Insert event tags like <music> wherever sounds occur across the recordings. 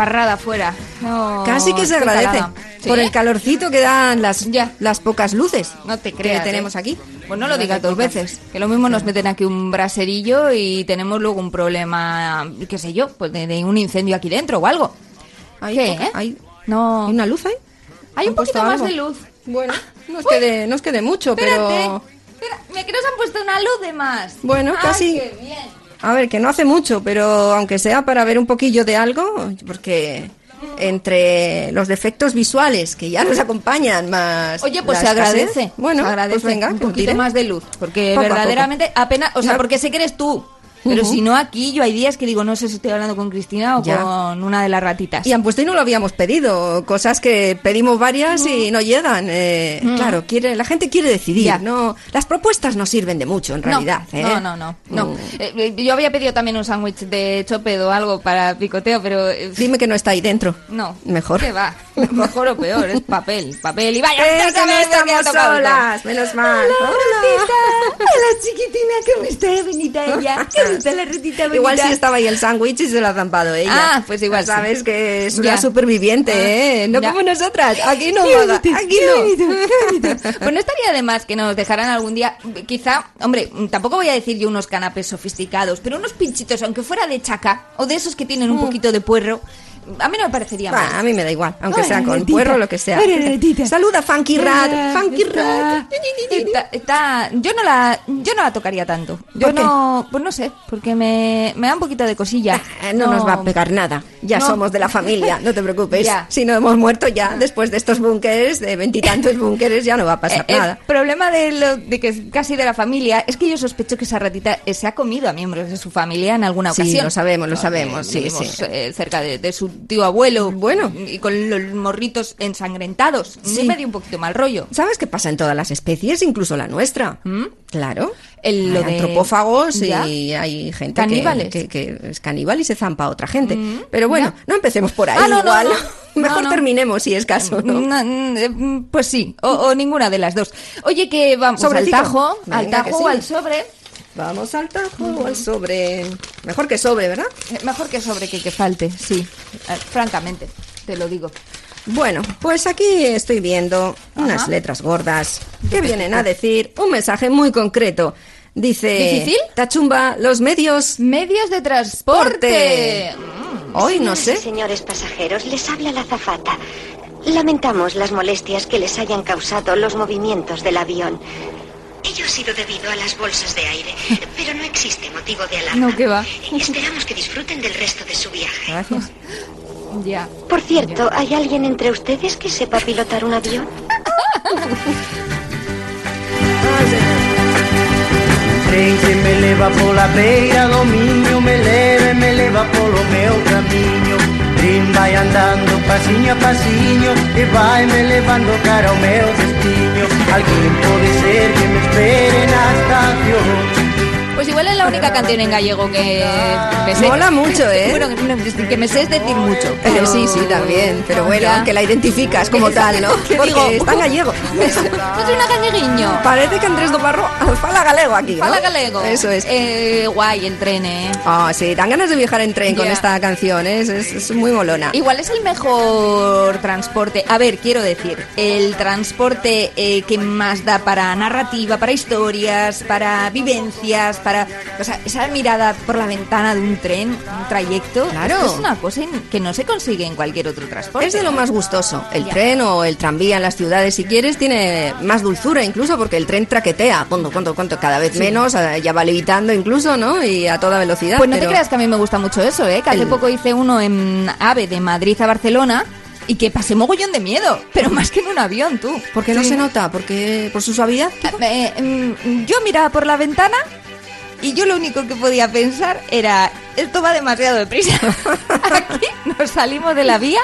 Qué chaparrada fuera. No, Casi que se agradece calada. ¿Sí? por el calorcito que dan las, Ya. las pocas luces No te que creas. tenemos ¿eh? aquí. Pues no lo digas dos veces. Que lo mismo nos meten aquí un braserillo y tenemos luego un problema, qué sé yo, pues de, de un incendio aquí dentro o algo. Hay, ¿Qué, eh? hay, No. ¿hay una luz ahí? Hay un ¿Han puesto poquito más algo? de luz. Bueno, no os quede, no os quede mucho, Espérate. pero... Espera, me que nos han puesto una luz de más. Bueno, Ay, casi. qué bien. A ver, que no hace mucho, pero aunque sea para ver un poquillo de algo, porque entre los defectos visuales que ya nos acompañan más... Oye, pues se agradece. Bueno, se agradece pues venga, un que poquito más de luz. Porque Poco verdaderamente apenas. O sea, porque sé que eres tú. Pero si no, aquí yo hay días que digo, no sé si estoy hablando con Cristina o Ya. con una de las ratitas. Y han puesto y no lo habíamos pedido, cosas que pedimos varias y no llegan. eh, Claro, quiere, la gente quiere decidir, Ya. no, las propuestas no sirven de mucho en realidad. no, ¿eh? no, no, no, no. Mm. Eh, yo había pedido también un sándwich de chopedo o algo para picoteo, pero eh, Dime que no está ahí dentro. no. Mejor. ¿Qué va? <laughs> Mejor o peor, es papel, papel. Y vaya, que no que estamos solas, menos mal. Hola, Hola, <laughs> chiquitina, ¿cómo está? Bonita ella. <laughs> <laughs> ¿Cómo está la ratita bonita? Igual sí estaba ahí el sándwich y se lo ha zampado ella. Ah, pues igual Sabes sí. que es una Ya. superviviente, ¿eh? No Ya. como nosotras. Aquí no, vaga, aquí no. <laughs> Pues no estaría de más que nos dejaran algún día, quizá, hombre, tampoco voy a decir yo unos canapés sofisticados, pero unos pinchitos, aunque fuera de chaca, o de esos que tienen un poquito de puerro, a mí no me parecería Bah, mal. a mí me da igual, aunque Ay, sea con puerro o lo que sea. Saluda, Funky Rat, Funky Rat. Está, está- yo no la, yo no la tocaría tanto. Yo ¿Por qué? no, pues no sé, porque me, me da un poquito de cosilla. Ah, No, nos va a pegar nada. Ya No. somos de la familia, no te preocupes. <laughs> Ya. Si no hemos muerto ya, después de estos búnkeres, de veintitantos <laughs> búnkeres, ya no va a pasar Eh, nada. El problema de, lo, de que es casi de la familia es que yo sospecho que esa ratita eh, se ha comido a miembros de su familia en alguna Sí, ocasión. lo sabemos, lo Eh, sabemos, sí, vivimos, sí. eh, cerca de, de su tío abuelo. Bueno. Y con los morritos ensangrentados. Sí. Me dio un poquito mal rollo. ¿Sabes qué pasa en todas las especies, incluso la nuestra? Claro. El- lo hay de- antropófagos ¿Ya? y hay gente que-. Que, que es caníbal y se zampa a otra gente. Pero bueno, ¿Ya? no empecemos por ahí Ah, no, no, igual. no. <laughs> Mejor No, terminemos si es caso, ¿no? Mm, mm, eh, Pues sí, o, o ninguna de las dos. Oye, que vamos al tajo, al tajo o al sobre. Vamos al tajo o al sobre. Mejor que sobre, ¿verdad? Eh, Mejor que sobre que que falte, sí. Eh, francamente, te lo digo. Bueno, pues aquí estoy viendo unas Ajá. letras gordas que vienen a decir un mensaje muy concreto. Dice... ¿Difícil? Tachumba, los medios... Medios de transporte. Hoy no sé. Señores pasajeros, les habla la azafata. Lamentamos las molestias que les hayan causado los movimientos del avión. Ello ha sido debido a las bolsas de aire, <laughs> pero no existe motivo de alarma. No, ¿qué va? Esperamos que disfruten del resto de su viaje. Gracias. Ya. Por cierto, ¿hay alguien entre ustedes que sepa pilotar un avión? Trem que me leva pola beira do miño Me leva e me leva polo meu camiño Trem vai andando pasiño a pasiño E vai me levando cara ao meu destiño Alguén pode ser que me espere na estación Pues igual en la única canción en gallego que me sé. Mola mucho, <laughs> ¿eh? Bueno, no, que me sé es decir mucho. Pero sí, sí, también. Pero bueno, Ya. que la identificas como <laughs> tal, ¿no? Que Porque digo, está en gallego. <laughs> Soy una galleguiño. Parece que Andrés Doparro fala galego aquí, ¿no? Fala galego. Eso es. Eh, guay, el tren, ¿eh? Ah, sí, dan ganas de viajar en tren con esta canción, ¿eh? es, es, es muy molona. Igual es el mejor transporte. A ver, quiero decir, el transporte eh, que más da para narrativa, para historias, para vivencias, para. O sea, esa mirada por la ventana de un tren, un trayecto. Claro. Es una cosa que no se consigue en cualquier otro transporte. Es de lo más gustoso. El Ya. tren o el tranvía en las ciudades, si quieres, tiene más dulzura incluso porque el tren traquetea. Cuánto, cuánto, cuánto, cada vez menos, eh, ya va levitando incluso, ¿no? Y a toda velocidad. Pues no te creas que a mí me gusta mucho eso, ¿eh? Que hace El- poco hice uno en AVE de Madrid a Barcelona y que pasé mogollón de miedo, pero más que en un avión, tú. ¿Por qué no Sí. se nota? ¿Porque por su suavidad? Eh, mm, yo miraba por la ventana y yo lo único que podía pensar era, esto va demasiado deprisa. <laughs> Aquí nos salimos de la vía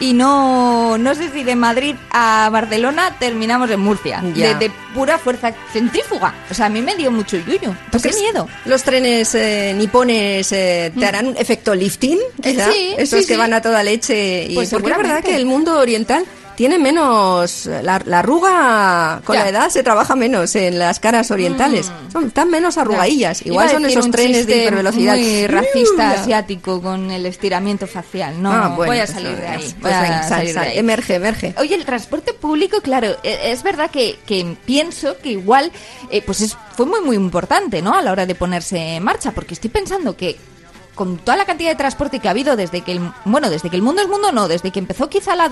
y no, no sé si de Madrid a Barcelona terminamos en Murcia. De, de pura fuerza centrífuga. O sea, a mí me dio mucho yuyu. ¿Tú Qué miedo. ¿Los trenes eh, nipones eh, te harán un efecto lifting? quizá? Sí, Esos sí, que sí. van a toda leche. Y Pues porque es verdad que el mundo oriental tiene menos. La, la arruga con Ya. Mm. la edad se trabaja menos en las caras orientales. Son, están menos arrugadillas. Igual son esos trenes de hipervelocidad. Muy racista asiático con el estiramiento facial. No, Ah, bueno, voy a salir de ahí. pues voy a venga, sal, salir de ahí. Emerge, emerge. Oye, el transporte público, claro, e- es verdad que, que pienso que igual eh, pues es, fue muy muy importante, ¿no? A la hora de ponerse en marcha, porque estoy pensando que con toda la cantidad de transporte que ha habido desde que el bueno desde que el mundo es mundo no desde que empezó quizá la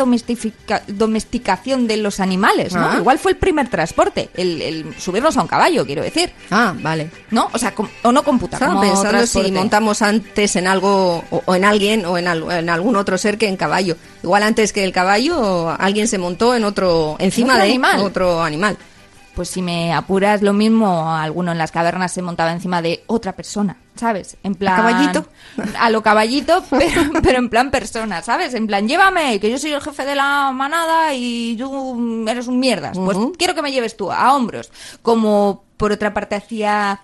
domesticación de los animales no Ah. igual fue el primer transporte el, el subirnos a un caballo quiero decir Ah, vale. no o sea com- o no computa Estaba pensando transporte. si montamos antes en algo, o, o en alguien, o en, al- en algún otro ser que en caballo. Igual antes que el caballo, alguien se montó en otro, encima Otro de animal. otro animal. Pues si me apuras lo mismo, alguno en las cavernas se montaba encima de otra persona, ¿sabes? En plan... caballito? <laughs> A lo caballito, <laughs> pero, pero en plan persona, ¿sabes? En plan, llévame, que yo soy el jefe de la manada y tú eres un mierdas. Pues quiero que me lleves tú, a hombros. Como por otra parte hacía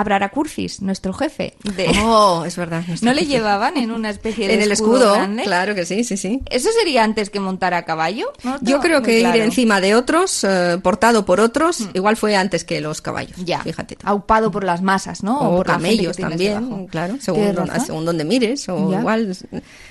Abrara Curcis, nuestro jefe. De... Oh, es verdad. ¿No le llevaban en una especie de en el escudo escudo, grande? claro que sí, sí, sí. ¿Eso sería antes que montar a caballo? No Yo creo que ir encima de otros, eh, portado por otros, igual fue antes que los caballos. Ya, fíjate. aupado por las masas, ¿no? O por que camellos también, claro, según, don- según donde mires. O Ya. Igual,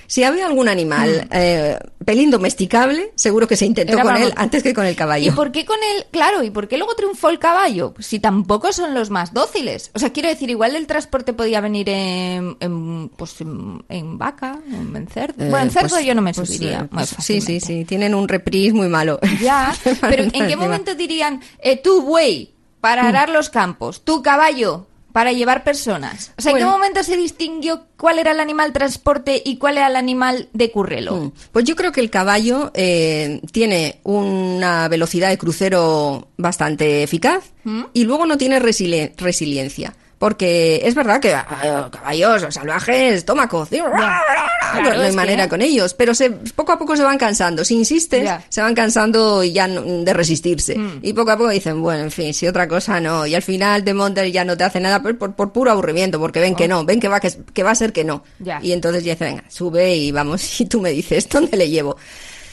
si había algún animal eh, pelín domesticable, seguro que se intentó Era con él antes que con el ¿Y caballo. por qué con el, claro, y por qué luego triunfó el caballo? Si tampoco son los más dóciles. O sea, quiero decir, igual el transporte podía venir en, en, pues en, en vaca, en cerdo. Eh, bueno, en cerdo pues- yo no me pues, subiría. eh, pues sí, sí, sí, tienen un reprise muy malo. <laughs> Ya, <laughs> pero ¿en qué momento dirían, eh, tú, buey, para Mm. arar los campos, tú, caballo, para llevar personas? O sea, ¿en qué momento se distinguió cuál era el animal transporte y cuál era el animal de currelo? Mm. Pues yo creo que el caballo eh, tiene una velocidad de crucero bastante eficaz ¿Mm? y luego no tiene resili- resiliencia. Porque es verdad que ah, caballos salvajes, toma cocción, no hay que- manera con ellos, pero se, poco a poco se van cansando. Si insistes, Ya. se van cansando ya de resistirse. Mm. Y poco a poco dicen, bueno, en fin, si otra cosa no. Y al final te montas y ya no te hace nada por, por, por puro aburrimiento, porque ven que no, ven que va, que, que va a ser que no. Ya. Y entonces ya dicen, venga, sube y vamos, <laughs> y tú me dices, ¿dónde le llevo?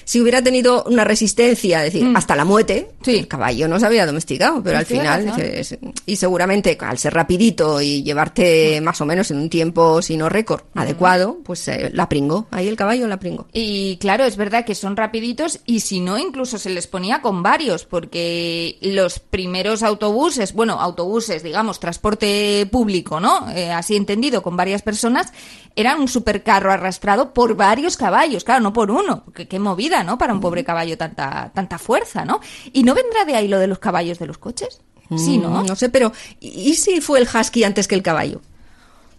Si hubiera tenido una resistencia, es decir, hasta la muerte, Mm. Sí. el caballo no se había domesticado, pero al final, y seguramente al ser rapidito y llevarte más o menos en un tiempo, si no récord, adecuado, pues eh, la pringó, ahí el caballo la pringó. Y claro, es verdad que son rapiditos y si no, incluso se les ponía con varios, porque los primeros autobuses, bueno, autobuses, digamos, transporte público, ¿no? Eh, así entendido, con varias personas, eran un supercarro arrastrado por varios caballos, claro, no por uno, que qué movida, ¿no? Para un pobre caballo tanta, tanta fuerza, ¿no? ¿Y no vendrá de ahí lo de los caballos de los coches? Sí, ¿no? Mm, No sé, pero ¿y si fue el husky antes que el caballo?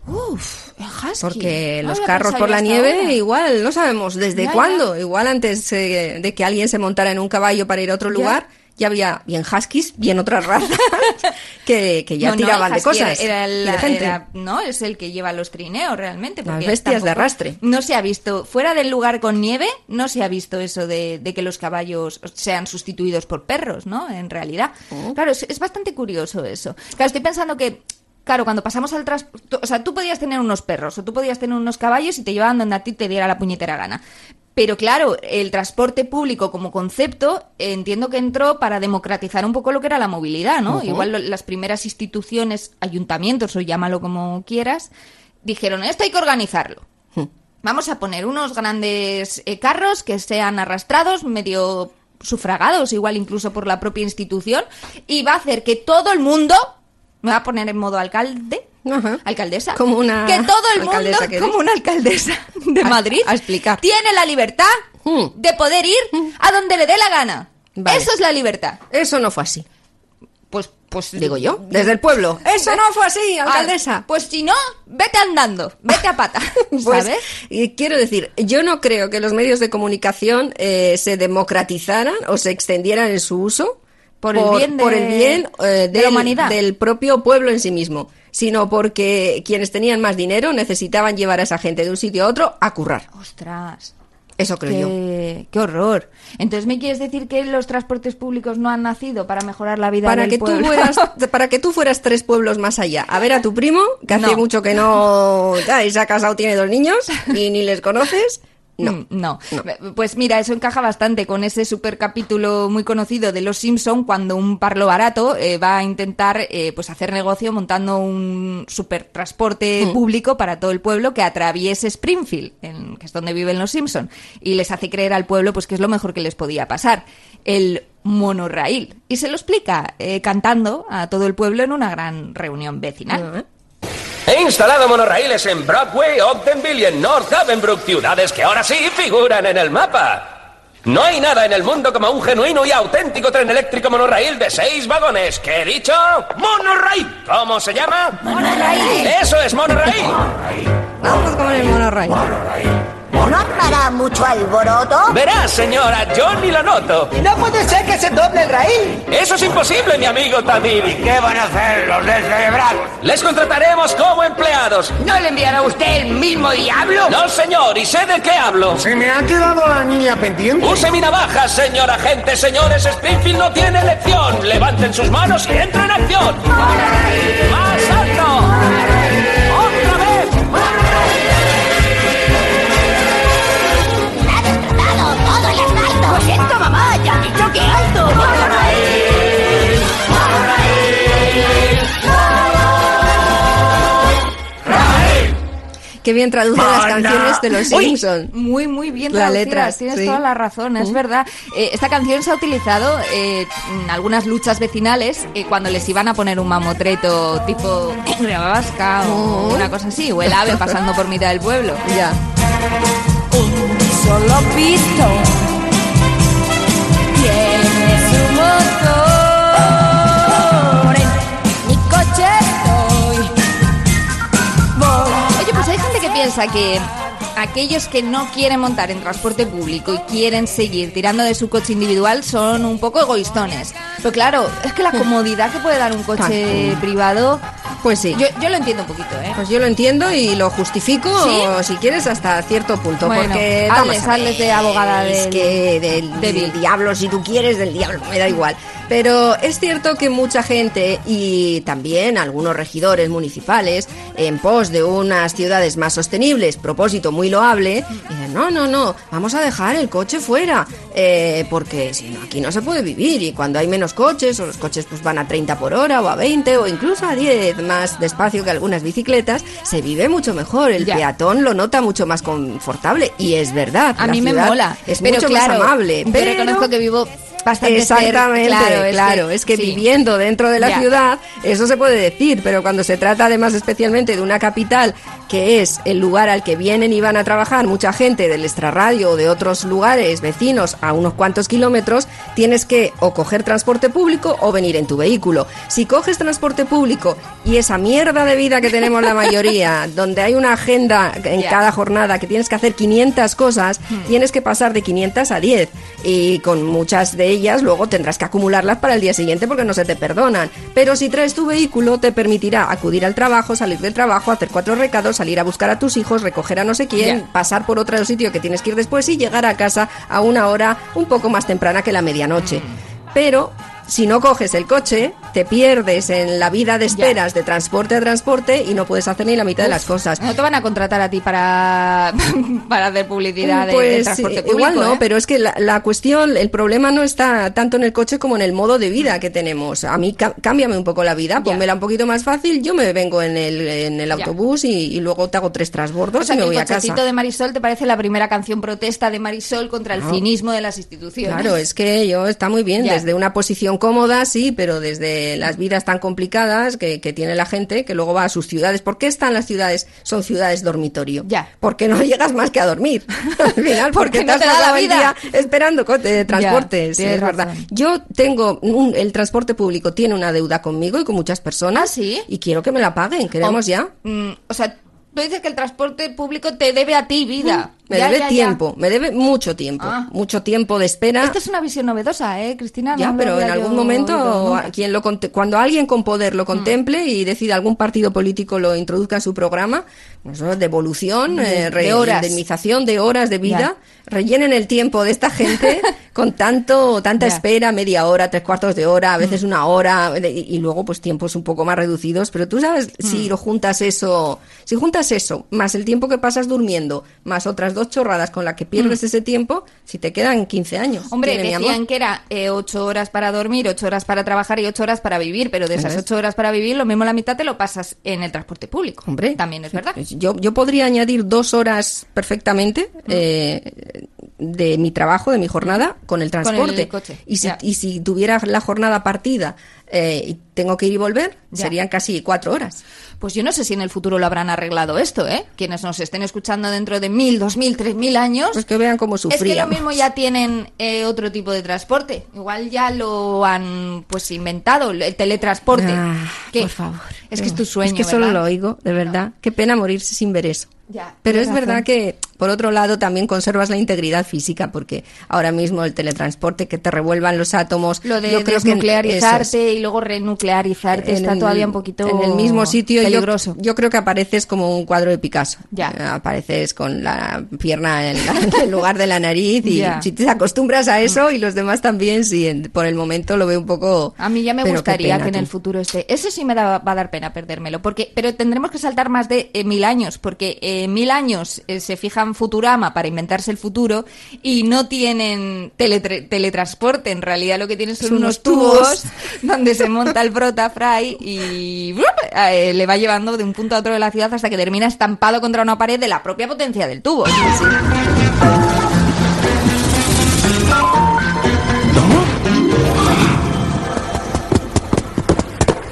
Uf, el husky. Porque No los carros por la nieve ahora. igual no sabemos desde Ya, cuándo. Igual antes eh, de que alguien se montara en un caballo para ir a otro lugar, ya había bien huskies, bien otras razas <laughs> que, que ya No, no, tiraban el de cosas. Era, el- y de gente. era- no, es el que lleva los trineos realmente. Las bestias de arrastre. No se ha visto, fuera del lugar con nieve, no se ha visto eso de, de que los caballos sean sustituidos por perros, ¿no? En realidad. Oh. Claro, es, es bastante curioso eso. Claro, estoy pensando que claro, cuando pasamos al transporte, o sea, tú podías tener unos perros o tú podías tener unos caballos y te llevaban donde a ti te diera la puñetera gana. Pero claro, el transporte público como concepto entiendo que entró para democratizar un poco lo que era la movilidad, ¿no? Igual lo- las primeras instituciones, ayuntamientos o llámalo como quieras, dijeron, esto hay que organizarlo. Vamos a poner unos grandes eh, carros que sean arrastrados, medio sufragados, igual incluso por la propia institución, y va a hacer que todo el mundo, me va a poner en modo alcalde, Ajá. alcaldesa, Como una que todo el mundo, alcaldesa como una alcaldesa de A- Madrid, a explicar. tiene la libertad Mm. de poder ir a donde le dé la gana. Vale. Eso es la libertad. Eso no fue así. Pues, pues Digo yo, desde el pueblo. Eso no fue así, alcaldesa. Ah, pues si no, vete andando, vete a pata, <laughs> Pues, ¿sabes? y quiero decir, yo no creo que los medios de comunicación eh, se democratizaran o se extendieran en su uso Por el bien de- por el bien, eh, de la del, humanidad. del propio pueblo en sí mismo, sino porque quienes tenían más dinero necesitaban llevar a esa gente de un sitio a otro a currar. Ostras. Eso creo yo. Qué, qué horror. Entonces, ¿me quieres decir que los transportes públicos no han nacido para mejorar la vida Para del que, tú pueblo? fueras, <laughs> para que tú fueras tres pueblos más allá. A ver a tu primo, que hace mucho que no... <laughs> Ya, y se ha casado, tiene dos niños, y ni les conoces. No. Mm, no. Pues mira, eso encaja bastante con ese super capítulo muy conocido de Los Simpson cuando un parlo barato eh, va a intentar eh, pues hacer negocio montando un super transporte público para todo el pueblo que atraviese Springfield, en- que es donde viven los Simpson, y les hace creer al pueblo pues que es lo mejor que les podía pasar, el monorraíl. Y se lo explica eh, cantando a todo el pueblo en una gran reunión vecinal. He instalado monorraíles en Broadway, Ogdenville y en North Havenbrook, ciudades que ahora sí figuran en el mapa. No hay nada en el mundo como un genuino y auténtico tren eléctrico monorraíl de seis vagones. ¿Qué he dicho? ¡Monorraíl! ¿Cómo se llama? ¡Monorraíl! ¡Eso es monorraíl! Vamos con el monorraíl. ¿No hará mucho alboroto? Verás, señora, yo ni lo noto. No puede ser que se doble el raíl. Eso es imposible, mi amigo Tabiri. ¿Qué van a hacer los de celebrar? Les contrataremos como empleados. ¿No le enviará usted el mismo diablo? No, señor, y sé de qué hablo. Se me ha quedado la niña pendiente. Use mi navaja, señor agente. Señores, Springfield no tiene elección. Levanten sus manos y entren en Qué bien traduce las canciones de los Simpsons. Muy, muy bien La traducidas, letra, tienes sí. toda la razón, es verdad. Eh, esta canción se ha utilizado eh, en algunas luchas vecinales eh, cuando les iban a poner un mamotreto tipo <coughs> Vasca o una cosa así, o el ave <laughs> pasando por mitad del pueblo. Ya. Solo pisto tiene su motor. Piensa que aquellos que no quieren montar en transporte público y quieren seguir tirando de su coche individual son un poco egoístones. Pero claro, es que la comodidad que puede dar un coche privado, Pues sí. yo, yo lo entiendo un poquito, ¿eh? Pues yo lo entiendo y lo justifico, si quieres, hasta cierto punto. Bueno, porque hazles, hazles de abogada del- que del, del diablo, si tú quieres, del diablo, me da igual. Pero es cierto que mucha gente y también algunos regidores municipales, en pos de unas ciudades más sostenibles, propósito muy loable, dicen, no, no, no, vamos a dejar el coche fuera, eh, porque si no, aquí no se puede vivir y cuando hay menos coches, o los coches pues van a 30 por hora o a 20 o incluso a 10 más despacio que algunas bicicletas, se vive mucho mejor, el Ya. peatón lo nota mucho más confortable y es verdad. A mí me mola. Es pero mucho claro, más amable. Yo pero- reconozco que vivo bastante cerca, Exactamente, claro, es que, sí. viviendo dentro de la Ya. ciudad, eso se puede decir, pero cuando se trata además especialmente de una capital que es el lugar al que vienen y van a trabajar mucha gente del extrarradio o de otros lugares vecinos a unos cuantos kilómetros, tienes que o coger transporte público o venir en tu vehículo. Si coges transporte público y esa mierda de vida que tenemos la mayoría, <laughs> donde hay una agenda en cada jornada que tienes que hacer 500 cosas, tienes que pasar de 500 a 10 y con muchas de ellas luego tendrás que para el día siguiente porque no se te perdonan. Pero si traes tu vehículo te permitirá acudir al trabajo, salir del trabajo, hacer cuatro recados, salir a buscar a tus hijos, recoger a no sé quién, pasar por otro sitio que tienes que ir después y llegar a casa a una hora un poco más temprana que la medianoche. Pero si no coges el coche, te pierdes en la vida de esperas de transporte a transporte y no puedes hacer ni la mitad de las cosas. No te van a contratar a ti para, <laughs> para hacer publicidad de, de Pues transporte eh, público. igual no, ¿eh? pero es que la, la cuestión, el problema no está tanto en el coche como en el modo de vida que tenemos. A mí cámbiame un poco la vida, pónmela un poquito más fácil, yo me vengo en el, en el autobús y, y luego te hago tres transbordos O sea, y me voy a casa. de Marisol te parece la primera canción protesta de Marisol contra el cinismo de las instituciones. Claro, es que yo está muy bien, Ya. desde una posición cómoda, sí, pero desde las vidas tan complicadas que, que tiene la gente, que luego va a sus ciudades. ¿Por qué están las ciudades? Son ciudades dormitorio. Ya. Porque no <laughs> llegas más que a dormir. <laughs> Al final, Porque porque, no te has te da la vida. día esperando eh, transportes. tienes es verdad. Yo tengo un- el transporte público tiene una deuda conmigo y con muchas personas. ¿Ah, sí? Y quiero que me la paguen. Queremos O- ya. Mm, o sea, tú dices que el transporte público te debe a ti vida. Me Ya, debe ya, ya. tiempo, me debe mucho tiempo, Ah. mucho tiempo de espera. Esta es una visión novedosa, ¿eh, Cristina? Ya, No pero en algún momento, quien lo cuando alguien con poder lo contemple y decida algún partido político lo introduzca en su programa, pues, devolución, De- eh, re- de horas. indemnización de horas de vida, rellenen el tiempo de esta gente <laughs> con tanto tanta espera, media hora, tres cuartos de hora, a veces una hora y, y luego pues tiempos un poco más reducidos. Pero tú sabes si lo juntas eso, si juntas eso más el tiempo que pasas durmiendo, más otras dos chorradas con las que pierdes ese tiempo, si te quedan 15 años. Hombre, decían que era eh, ocho horas para dormir, ocho horas para trabajar y ocho horas para vivir, pero de esas ocho horas para vivir, lo mismo la mitad te lo pasas en el transporte público. Hombre, También es verdad. Yo, yo podría añadir dos horas perfectamente eh, de mi trabajo, de mi jornada, con el transporte. coche, y, si, y si tuviera la jornada partida eh, y tengo que ir y volver, Ya. serían casi cuatro horas. Pues yo no sé si en el futuro lo habrán arreglado esto, ¿eh? Quienes nos estén escuchando dentro de mil, dos mil, tres mil años. Pues que vean cómo Es que lo sufríamos. mismo ya tienen eh, otro tipo de transporte. Igual ya lo han pues inventado, el teletransporte. Ah, por favor. Es que es tu sueño, Es que solo lo oigo, de verdad. Qué pena morirse sin ver eso. Ya, Pero es verdad que, por otro lado, también conservas la integridad física, porque ahora mismo el teletransporte, que te revuelvan los átomos. Lo de yo creo desnuclearizarte eso es. y luego renuclearizarte En está el- todavía un poquito en el mismo sitio peligroso. Yo, creo que apareces como un cuadro de Picasso Ya. Eh, apareces con la pierna en, la- <laughs> en el lugar de la nariz y Ya. si te acostumbras a eso y los demás también sí en- por el momento lo veo un poco A mí ya me gustaría pena, que en tú. el futuro esté. Ese sí me da- va a dar pena perdérmelo, porque pero tendremos que saltar más de eh, mil años, porque eh, mil años eh, se fijan Futurama para inventarse el futuro y no tienen teletransporte. En realidad lo que tienen son Son unos tubos, tubos. donde se monta el prota Fry y ¡blup! eh, le va llevando de un punto a otro de la ciudad hasta que termina estampado contra una pared de la propia potencia del tubo.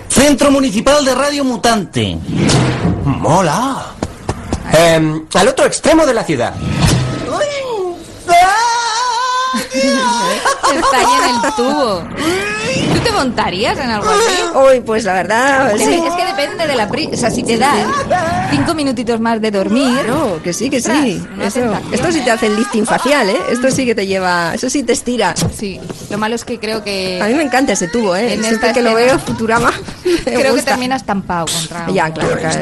Centro Municipal de Radio Mutante. Mola. Em, al otro extremo de la ciudad. ¿Tú te montarías en algo así? Uy, pues la verdad, Es, sí. que, es que depende de la pri O sea, si te da cinco minutitos más de dormir. No, que sí, que sí. Eso- esto sí te ¿eh? hace el lifting facial, ¿eh? Esto sí que te lleva, eso sí te estira. Sí, lo malo es que creo que. A mí me encanta ese tubo, ¿eh? En Siempre esta que lo veo, Futurama. <laughs> me creo que gusta. termina estampado contra. Ya, un- claro, claro.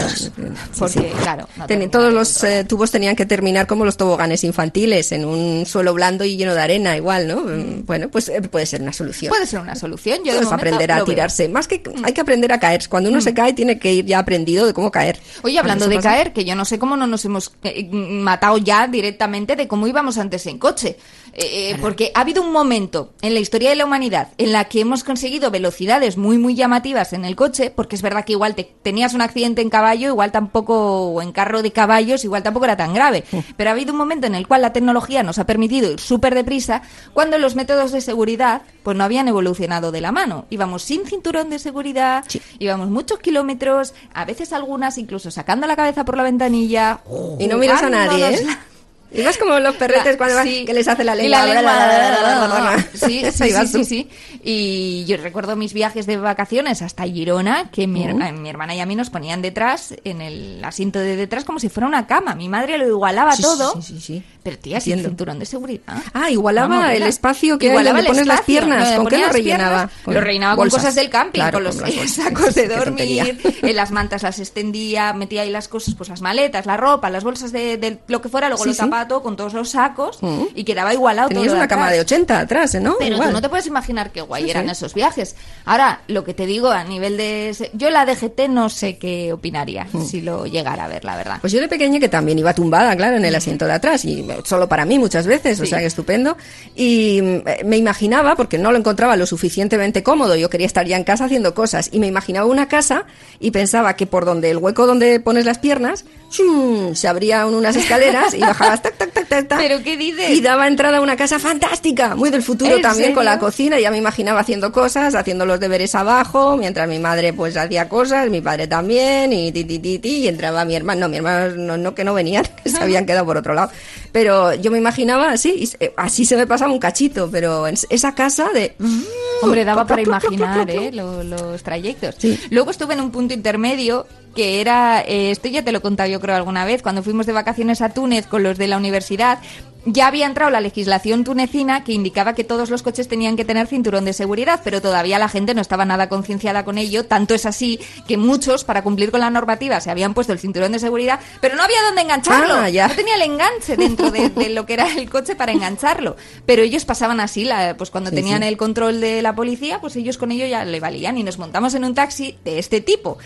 Porque, Sí, sí. claro. no Ten- todos los eh, tubos tenían que terminar como los toboganes infantiles, en un suelo blando y lleno de arena, igual, ¿no? Mm, Bueno, pues eh, puede ser una solución. Puede ser una solución. Yo de Puedes momento aprender a lo veo. Mm. tirarse. Más que hay que aprender a caer. Cuando uno se cae, tiene que ir ya aprendido de cómo caer. Oye, hablando de pasa- caer, que yo no sé cómo no nos hemos eh, matado ya directamente de cómo íbamos antes en coche. Eh, eh, porque ha habido un momento en la historia de la humanidad en la que hemos conseguido velocidades muy, muy llamativas en el coche, porque es verdad que igual te, tenías un accidente en caballo, igual tampoco, o en carro de caballos, igual tampoco era tan grave. Pero ha habido un momento en el cual la tecnología nos ha permitido ir súper deprisa, cuando los métodos de seguridad pues no habían evolucionado de la mano. Íbamos sin cinturón de seguridad, íbamos muchos kilómetros, a veces algunas incluso sacando la cabeza por la ventanilla. Y no miras a nadie, ¿eh? Y vas como los perretes La- cuando vas- sí. que les hace la lengua. la lengua, Sí, sí, sí. Y yo recuerdo mis viajes de vacaciones hasta Girona, que mi, herma- mi hermana y a mí nos ponían detrás, en el asiento de detrás, como si fuera una cama. Mi madre lo igualaba Sí, sí, todo. Sí, sí, sí. Pero tía, sin Entiendo. cinturón de seguridad. Ah, igualaba Vamos, el espacio que hay Igualaba donde el pones las piernas. ¿Con qué lo rellenaba? piernas, Lo rellenaba con cosas del camping, Claro, con los con bolsas. <laughs> sacos de dormir, en las mantas las extendía, metía ahí las cosas, pues las maletas, la ropa, las bolsas de, de lo que fuera, luego Sí, lo sí. todo con todos los sacos y quedaba igualado. Tenías una cama de 80 atrás, ¿eh, ¿no? Pero Igual. tú no te puedes imaginar qué guay Sí, eran sí. esos viajes. Ahora, lo que te digo a nivel de... Yo la DGT no sé qué opinaría si lo llegara a ver, la verdad. Pues yo de pequeña que también iba tumbada, claro, en el asiento de atrás y solo para mí muchas veces, o sea que estupendo. Y mm, me imaginaba, porque no lo encontraba lo suficientemente cómodo, yo quería estar ya en casa haciendo cosas, y me imaginaba una casa y pensaba que por donde el hueco donde pones las piernas, ¡shum! se abrían unas escaleras y bajabas tac, tac, tac, tac, tac. ¿Pero qué dices? Y daba entrada a una casa fantástica, muy del futuro ¿En también con la cocina, ya me imaginaba haciendo cosas, haciendo los deberes abajo, mientras mi madre pues hacía cosas, mi padre también, y ti, ti, ti, ti, y entraba mi hermano, no, mi hermano no, no que no venían, <laughs> que se habían quedado por otro lado. Pero yo me imaginaba así, y se- así se me pasaba un cachito, pero en esa casa de... Hombre, daba <laughs> para imaginar ¿eh? lo- los trayectos. Sí. Luego estuve en un punto intermedio que era, eh, esto ya te lo he contado yo creo alguna vez, cuando fuimos de vacaciones a Túnez con los de la universidad, ya había entrado la legislación tunecina que indicaba que todos los coches tenían que tener cinturón de seguridad, pero todavía la gente no estaba nada concienciada con ello, tanto es así que muchos, para cumplir con la normativa, se habían puesto el cinturón de seguridad, pero no había dónde engancharlo, Ah, ya. no tenía el enganche dentro de, de lo que era el coche para engancharlo, pero ellos pasaban así, la- pues cuando Sí, tenían sí. el control de la policía, pues ellos con ello ya le valían y nos montamos en un taxi de este tipo.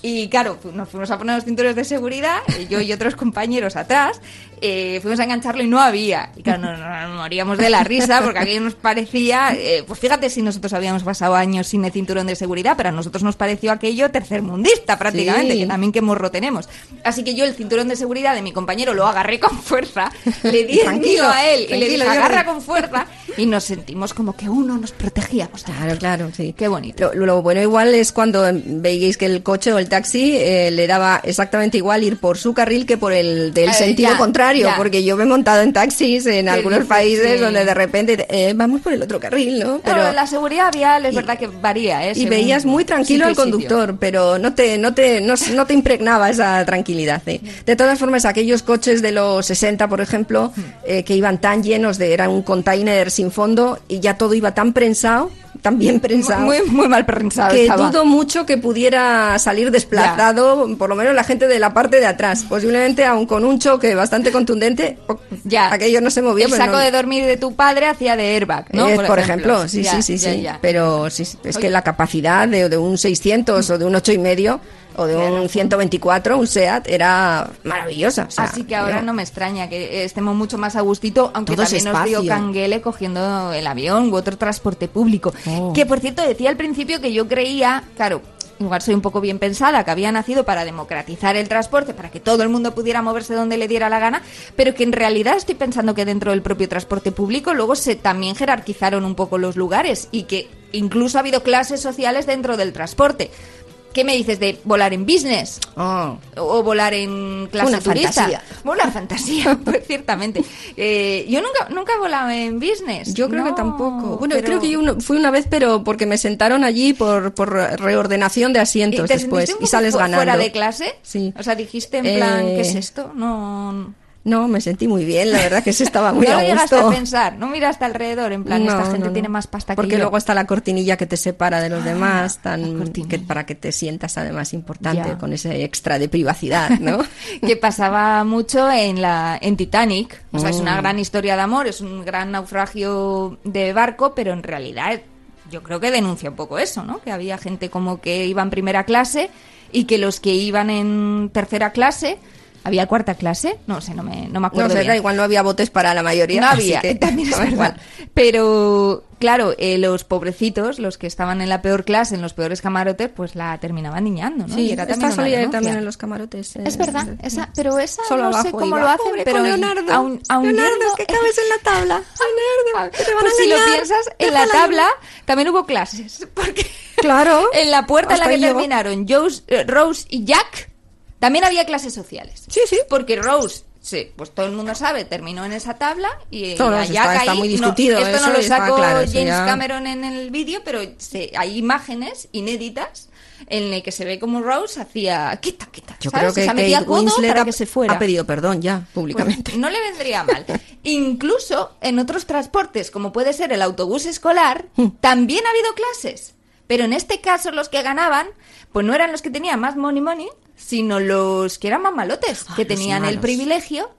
Y claro, nos fuimos a poner los cinturones de seguridad, yo y otros compañeros atrás, eh, fuimos a engancharlo y no había. Y claro, nos, nos moríamos de la risa porque aquello nos parecía, eh, pues fíjate si nosotros habíamos pasado años sin el cinturón de seguridad, pero a nosotros nos pareció aquello tercermundista prácticamente, Sí. que también qué morro tenemos. Así que yo el cinturón de seguridad de mi compañero lo agarré con fuerza, le di el mío a él y le dije agarra con fuerza y nos sentimos como que uno nos protegía. Pues, Claro, claro, sí. Qué bonito. Lo, lo bueno igual es cuando veíais que el coche o el taxi eh, le daba exactamente igual ir por su carril que por el del Eh, sentido ya, contrario, ya. porque yo me he montado en taxis en algunos países donde de repente eh, vamos por el otro carril, ¿no? Pero la seguridad vial es verdad que varía, ¿eh? y según veías muy tranquilo al sitio. conductor, pero no te, no te, no, no te impregnaba esa tranquilidad. ¿eh? De todas formas, aquellos coches de los 60, por ejemplo, eh, que iban tan llenos de, era un container sin fondo y ya todo iba tan prensado, tan bien prensado. Muy, muy mal pensado que estaba. dudo mucho que pudiera salir desplazado, por lo menos la gente de la parte de atrás. Posiblemente, aun con un choque bastante contundente, Ya. aquello no se movía. El pero saco no- de dormir de tu padre hacía de airbag, ¿no? eh, por, ejemplo, sí, Ya, sí, sí, sí. Pero sí, es Oye. que la capacidad de, de un 600 o de un ocho y medio o de un 124, un SEAT, era maravillosa. o sea, Así que ahora era- no me extraña que estemos mucho más a gustito, aunque Todo también nos dio canguele cogiendo el avión u otro transporte público. Oh. Que por cierto decía al principio que yo creía, claro, igual soy un poco bien pensada, que había nacido para democratizar el transporte, para que todo el mundo pudiera moverse donde le diera la gana, pero que en realidad estoy pensando que dentro del propio transporte público luego se también jerarquizaron un poco los lugares y que incluso ha habido clases sociales dentro del transporte. ¿Qué me dices de volar en business? Oh. o volar en clase Una turista. fantasía. Volar fantasía, <laughs> pues ciertamente. Eh, yo nunca nunca he volado en business. Yo creo No, que tampoco. Bueno, pero- creo que yo uno- fui una vez, pero porque me sentaron allí por, por reordenación de ¿Y asientos te después y sales ganando. fuera de clase? Sí. O sea, dijiste en plan, Eh, ¿qué es esto? No... No, me sentí muy bien, la verdad que se estaba muy <laughs> no a lo llegaste gusto. a pensar, no miraste alrededor, en plan, No, esta gente no, no. tiene más pasta Porque que yo. luego está la cortinilla que te separa de los Ah, demás, tan que, para que te sientas además importante Ya. con ese extra de privacidad, ¿no? <laughs> que pasaba mucho en la en Titanic. O sea, es una Mm. gran historia de amor, es un gran naufragio de barco, pero en realidad yo creo que denuncia un poco eso, ¿no? Que había gente como que iba en primera clase y que los que iban en tercera clase había cuarta clase, no sé, no me, no me no acuerdo sé, bien. da igual, no había botes para la mayoría. No había, que <laughs> también <laughs> es verdad. Pero, claro, eh, los pobrecitos, los que estaban en la peor clase, en los peores camarotes, pues la terminaban niñando, ¿no? Sí, Y era también está solía también en los camarotes. eh, Es verdad, esa, pero esa Solo no sé cómo iba, lo hacen, "Pobre pero Leonardo, aun, aun Leonardo, yendo- que cabes en la tabla. <laughs> Leonardo, que te van pues a si lo piensas, en la tabla también hubo clases, porque Claro. en la puerta en la que llegó. terminaron eh, Rose y Jack, también había clases sociales. Sí, sí. Porque Rose, sí, pues todo el mundo sabe, terminó en esa tabla y No, no, a está- está muy no, discutido esto no lo sacó claro, James ya- Cameron en el vídeo, pero se- hay imágenes inéditas en las que se ve como Rose hacía quita, quita. Yo ¿sabes? creo que o sea, metía Kate codo Winslet para ha- que se fuera. ha pedido perdón ya, Pues, públicamente. no le vendría mal. <laughs> Incluso en otros transportes, como puede ser el autobús escolar, Hmm. también ha habido clases. Pero en este caso los que ganaban, pues no eran los que tenían más money money, sino los que eran más malotes, que tenían el privilegio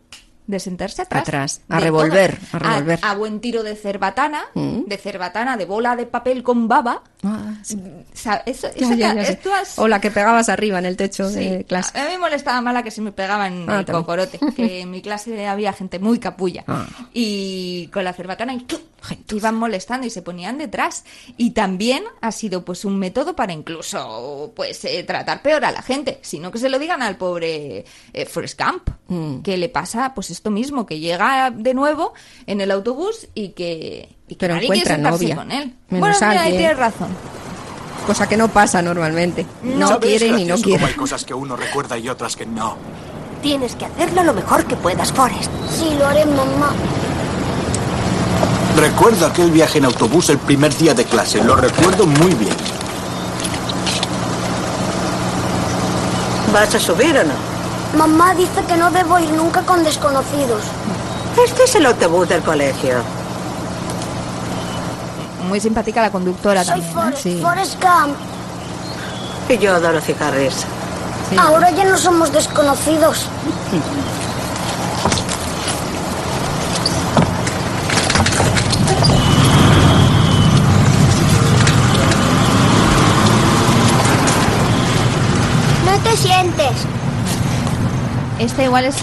de sentarse atrás. Atrás, a revolver, a revolver. A, buen tiro de cerbatana, Mm. de cerbatana, de bola de papel con baba. Ah, O sea, eso, Ya, eso ya, te- ya sé. esto has- O la que pegabas arriba en el techo Sí. de clase. A mí me molestaba más la que se me pegaba en Ah, el también. cocorote, <laughs> que en mi clase había gente muy capulla. Ah. Y con la cerbatana y ¡clup! iban molestando y se ponían detrás. Y también ha sido pues un método para incluso pues eh, tratar peor a la gente, sino que se lo digan al pobre eh, Forrest Camp, Mm. que le pasa pues esto mismo, que llega de nuevo en el autobús y que, y que Pero nadie encuentra novia. con él. Menos bueno, mira, ahí tienes razón. Cosa que no pasa normalmente. No, quieren y no quieren. Hay cosas que uno recuerda y otras que no. Tienes que hacerlo lo mejor que puedas, Forrest. Sí, lo haré, mamá. Recuerdo aquel viaje en autobús el primer día de clase. Lo recuerdo muy bien. ¿Vas a subir o no? Mamá dice que no debo ir nunca con desconocidos. Este es el autobús del colegio. Muy simpática la conductora Soy también. ¿eh? Forrest, Forrest Gump. Y yo, Dorothy Harris. Ahora ya no somos desconocidos. No te sientes. Este igual es.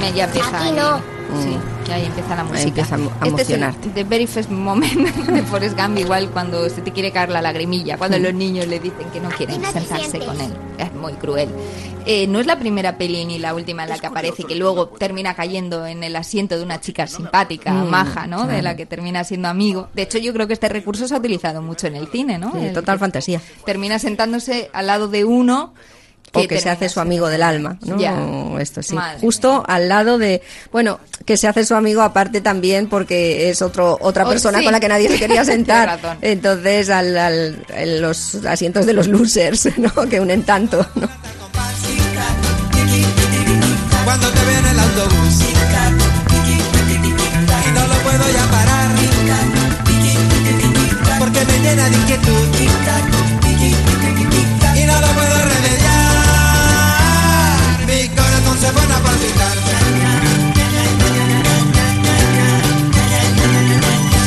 Me ya empieza. Aquí no. Sí, ya ahí empieza la música. empieza a emo- a este es el emocionarte. The Very First Moment <laughs> de Forrest Gump, igual cuando se te quiere caer la lagrimilla, cuando Mm. los niños le dicen que no quieren no sentarse con él. Es muy cruel. Eh, no es la primera peli ni la última en la que aparece, que luego termina cayendo en el asiento de una chica simpática, Mm, maja, ¿no? De la que termina siendo amigo. De hecho, yo creo que este recurso se ha utilizado mucho en el cine, ¿no? Sí, El total que fantasía. Termina sentándose al lado de uno. O que se hace su amigo del alma, ¿no? Esto sí. Madre Justo al lado de, bueno, que se hace su amigo aparte también porque es otro otra Oh, persona sí. con la que nadie se quería <laughs> sentar. Entonces, al, al- en los asientos de los losers, <laughs> ¿no? Que unen tanto, ¿no? Cuando te en el autobús y no lo puedo ya parar porque me llena de inquietud pone a palpitar.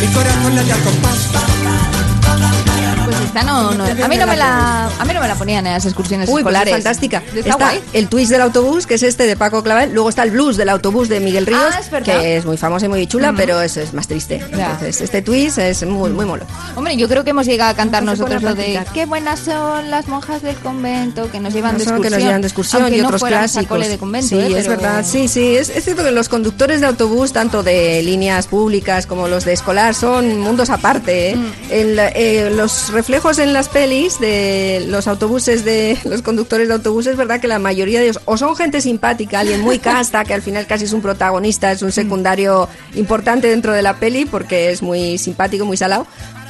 Mi corazón late compás. Esta no, no- a mí no me la, a mí no me la ponían en las excursiones Uy, pues es escolares. fantástica. Está, Está guay. el twist del autobús, que es este de Paco Clavel. Luego está el blues del autobús de Miguel Ríos, Ah, es que es muy famosa y muy chula, Ujú. pero es, es más triste. Ya. Entonces, este twist es muy, muy mono. Hombre, yo creo que hemos llegado a cantar se nosotros lo de qué buenas son las monjas del convento que nos llevan de No solo excursión. que nos llevan de excursión Aunque y no otros a clásicos. cole de convento, sí, ¿eh? es Pero- verdad. Sí, sí. Es, es cierto que los conductores de autobús, tanto de líneas públicas como los de escolar, son mundos aparte. ¿eh? Mm. En la- eh, los reflejos en las pelis de los autobuses, de <laughs> los conductores de autobuses, es verdad que la mayoría de ellos o son gente simpática, alguien muy casta, que al final casi es un protagonista, es un secundario importante dentro de la peli porque es muy simpático, muy salado.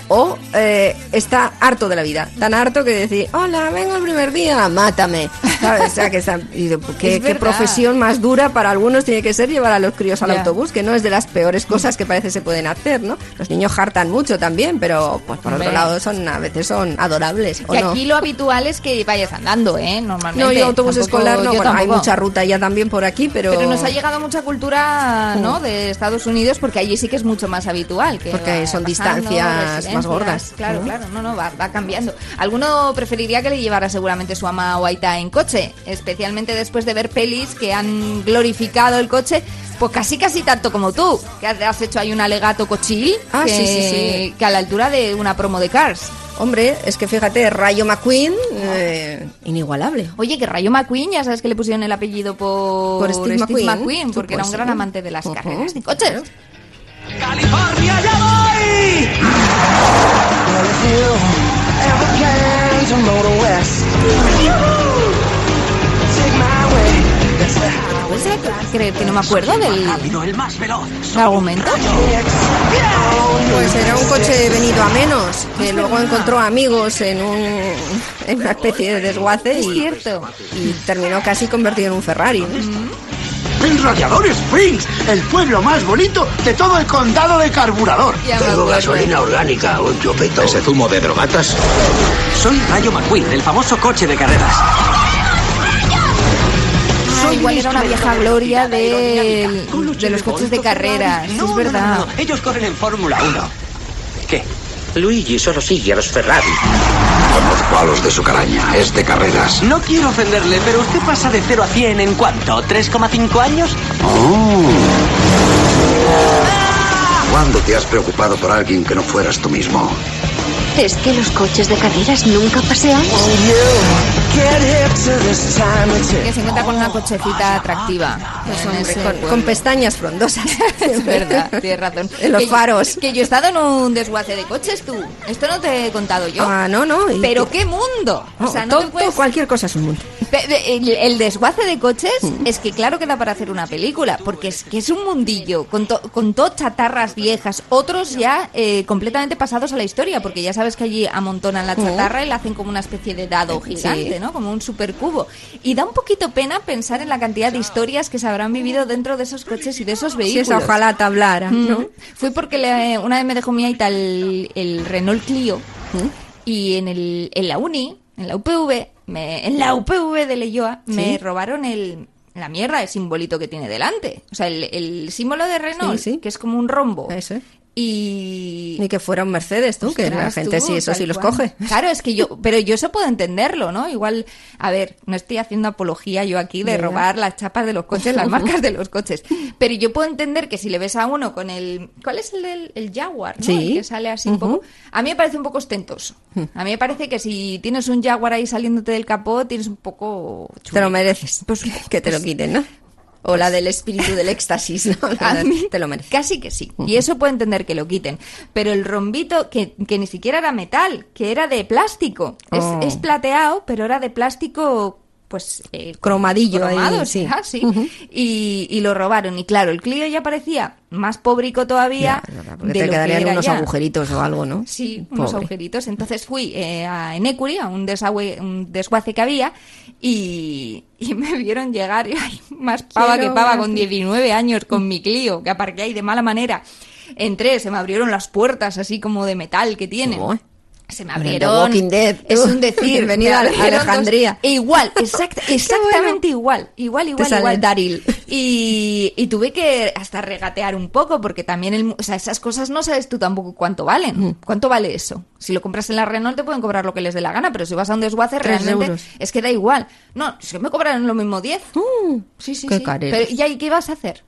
O eh, está harto de la vida, tan harto que decir, hola, vengo el primer día, mátame. ¿Sabes? O sea, que está- y de- ¿qué, Es qué verdad. profesión más dura para algunos tiene que ser llevar a los críos al autobús, que no es de las peores cosas que parece se pueden hacer, ¿no? Los niños hartan mucho también, pero pues por Hombre. otro lado son a veces son adorables. ¿o Que no? aquí lo habitual es que vayas andando, ¿eh? Normalmente. No, yo autobús Tampoco- escolar no, bueno, hay mucha ruta ya también por aquí, pero... Pero nos ha llegado mucha cultura, ¿no? Mm. De Estados Unidos, porque allí sí que es mucho más habitual. Que Porque son distancias más gordas, Claro, ¿no? claro, no, no, va, va cambiando. Alguno preferiría que le llevara seguramente su ama o aita en coche, especialmente después de ver pelis que han glorificado el coche. Pues casi casi tanto como tú, que has hecho ahí un alegato cochil Ah, que, sí, sí, sí. que a la altura de una promo de Cars. Hombre, es que fíjate, Rayo McQueen, eh, inigualable. Oye, que Rayo McQueen, ya sabes que le pusieron el apellido por, Por Steve McQueen. porque era un gran amante de las carreras de coches. ¡California, ya voy! ¿Puedes creer que no me acuerdo del el más veloz. argumento? Pues era un coche venido a menos, que luego encontró amigos en, un, en una especie de desguace Es y, cierto. y terminó casi convertido en un Ferrari. ¿no? En Radiador Springs, el pueblo más bonito de todo el condado de Carburador. Tengo gasolina orgánica, un chupito. ¿Ese zumo de drogatas? Soy Rayo McQueen, el famoso coche de carreras. eso igual era una vieja gloria de, de los coches de carreras. No, es verdad. no, no, Ellos corren en Fórmula 1. ¿Qué? Luigi solo sigue a los Ferrari. Conozco a los de su caraña, es de carreras. No quiero ofenderle, pero usted pasa de 0 a 100 en cuánto? ¿3,5 años? Oh. ¿Cuándo te has preocupado por alguien que no fueras tú mismo? ¿Es que los coches de carreras nunca pasean? Que se encuentra con una cochecita atractiva. Pues, en hombre, ese con, con pestañas frondosas. <laughs> Es verdad, tienes razón. En los Que- faros. Que yo he estado en un desguace de coches, tú. Esto no te he contado yo. Ah, no, no. y- Pero qué mundo. O sea, no todo- te puedes- todo, cualquier cosa es un mundo. El, el desguace de coches Mm. es que claro que da para hacer una película, porque es que es un mundillo, con, to- con todo chatarras viejas, otros ya eh, completamente pasados a la historia, porque ya sabes que allí amontonan la Mm. chatarra y la hacen como una especie de dado gigante, Sí. ¿no? Como un supercubo. Y da un poquito pena pensar en la cantidad de historias que se habrán vivido dentro de esos coches y de esos vehículos. esa ojalá te hablara, Mm. ¿no? Fui porque le- una vez me dejó mi aita el, el Renault Clio Mm. y en, el, en la uni, en la UPV, me- en la UPV de Leyoa, me robaron el, la mierda, el simbolito que tiene delante. O sea, el, el símbolo de Renault, Sí, sí. que es como un rombo. Eso. Y... Ni que fuera un Mercedes, tú, que la gente tú, sí, eso sí los cual. coge. Claro, es que yo, pero yo eso puedo entenderlo, ¿no? Igual, a ver, no estoy haciendo apología yo aquí de robar las chapas de los coches, las <laughs> marcas de los coches. Pero yo puedo entender que si le ves a uno con el, ¿cuál es el del el Jaguar? ¿no? Sí. El que sale así un poco. A mí me parece un poco ostentoso. A mí me parece que si tienes un Jaguar ahí saliéndote del capó, tienes un poco. Te lo mereces. Pues- <laughs> que te lo pues- quiten, ¿no? O la del espíritu del éxtasis, ¿no? <laughs> A mí te lo mereces. Casi que sí. Y eso puedo entender que lo quiten. Pero el rombito, que, que ni siquiera era metal, que era de plástico. Es- Oh. Es, plateado, pero era de plástico, pues... eh, Cromadillo ahí, cromado, sí. ah, sí. y, y lo robaron. Y claro, el Clio ya parecía más pobrico todavía. Ya, porque de te que quedarían era unos ya. agujeritos o algo, ¿no? Sí, unos agujeritos. Entonces fui eh, a Enecuri, a un, desagüe, un desguace que había, y, y me vieron llegar, y, ay, más pava Quiero que pava, con 19 años, con mi Clio, que aparqué ahí de mala manera. Entré, se me abrieron las puertas así como de metal que tienen. Oh. Se me abrieron. Walking Dead, Es un <laughs> decir. Bienvenida me a Alejandría. dos- e igual, <laughs> exact- exactamente igual. Igual, igual, sale igual. Daryl. Y, y tuve que hasta regatear un poco, porque también el, o sea, esas cosas no sabes tú tampoco cuánto valen. ¿Cuánto vale eso? Si lo compras en la Renault te pueden cobrar lo que les dé la gana, pero si vas a un desguace realmente euros. es que da igual. No, es que me cobraron lo mismo 10. sí, sí, qué sí. Pero, ¿Y ahí qué vas a hacer?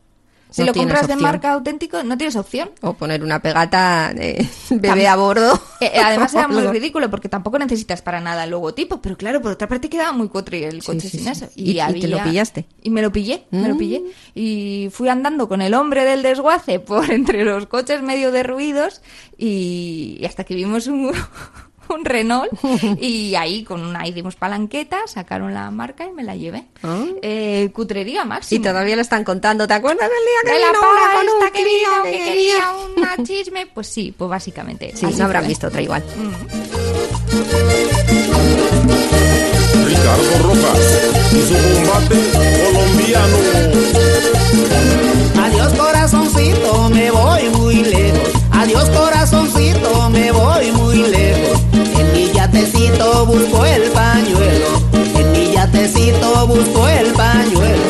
Si No lo compras de marca auténtico, no tienes opción. O poner una pegata de bebé a bordo. <laughs> Eh, eh, además <laughs> era muy ridículo porque tampoco necesitas para nada el logotipo, pero claro, por otra parte quedaba muy cutre el coche sí, sin sí. eso. ¿Y- y te lo pillaste? Y me lo pillé, me lo Mm. pillé. Y fui andando con el hombre del desguace por <laughs> entre los coches medio derruidos y, y hasta que vimos un, <laughs> un Renault y ahí con una, dimos palanqueta, sacaron la marca y me la llevé. Ah. Eh, cutrería Y máxima. todavía lo están contando. ¿Te acuerdas del día que de la una con un esta que quería? una chisme, pues sí, pues básicamente. Sí, no habrán fue. visto otra igual. Ricardo Rojas y su combate colombiano. Adiós corazoncito, me voy muy lejos. Adiós corazoncito, me voy yatecito busco el pañuelo. En mi yatecito busco el pañuelo.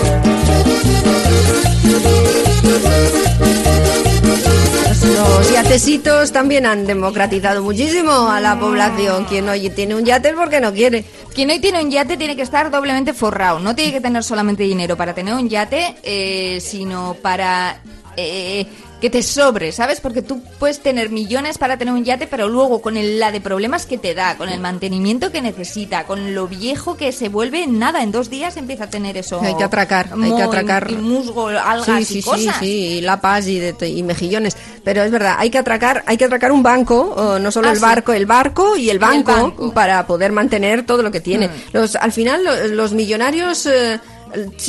Los yatecitos también han democratizado muchísimo a la población. Quien hoy tiene un yate es porque no quiere. Quien hoy tiene un yate tiene que estar doblemente forrado. No tiene que tener solamente dinero para tener un yate, eh, sino para eh, que te sobre, ¿sabes? Porque tú puedes tener millones para tener un yate, pero luego con el, la de problemas que te da, con el mantenimiento que necesita, con lo viejo que se vuelve, nada, en dos días empieza a tener eso. Hay que atracar, hay que y- atracar. Y musgo, algas sí, sí, y cosas. Sí, sí, y lapas y, de- y mejillones. Pero es verdad, hay que atracar, hay que atracar un banco, no solo Ah, el sí. barco, el barco y el el banco, para poder mantener todo lo que tiene. Mm. Los, al final, lo- los millonarios, eh,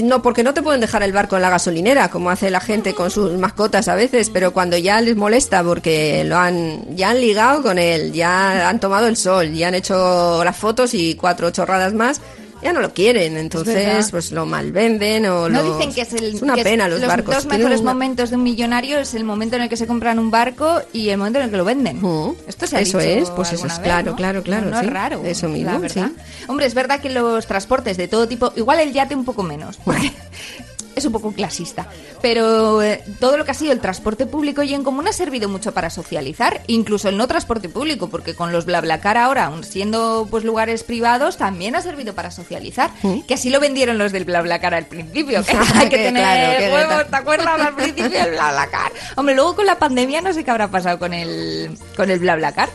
no, porque no te pueden dejar el barco en la gasolinera, como hace la gente con sus mascotas a veces, pero cuando ya les molesta porque lo han, ya han ligado con él, ya han tomado el sol, ya han hecho las fotos y cuatro chorradas más, ya no lo quieren, entonces pues lo malvenden o No lo- dicen que es el es una que es pena los, barcos. dos Tienen mejores una- momentos de un millonario es el momento en el que se compran un barco y el momento en el que lo venden. Esto se ha Eso dicho es, pues eso es vez, claro, ¿no? claro, claro, No, no sí. es raro. Eso mismo, sí. Hombre, es verdad que los transportes de todo tipo, igual el yate un poco menos, porque <laughs> es un poco clasista, pero eh, todo lo que ha sido el transporte público y en común ha servido mucho para socializar, incluso el no transporte público, porque con los BlaBlaCar ahora, aun siendo pues lugares privados, también ha servido para socializar, que así lo vendieron los del BlaBlaCar al principio, que <laughs> <laughs> hay que tener claro, que huevos, verdad. ¿te acuerdas al principio del BlaBlaCar? Hombre, luego con la pandemia no sé qué habrá pasado con el con el BlaBlaCar.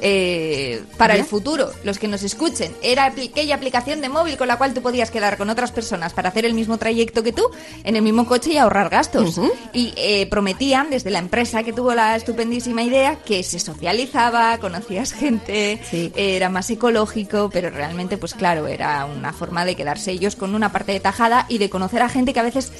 Eh, para ¿Ya? el futuro, los que nos escuchen, era aquella aplicación de móvil con la cual tú podías quedar con otras personas para hacer el mismo trayecto que tú en el mismo coche y ahorrar gastos. Y eh, prometían desde la empresa que tuvo la estupendísima idea que se socializaba, conocías gente, era más ecológico, pero realmente, pues claro, era una forma de quedarse ellos con una parte de tajada y de conocer a gente que a veces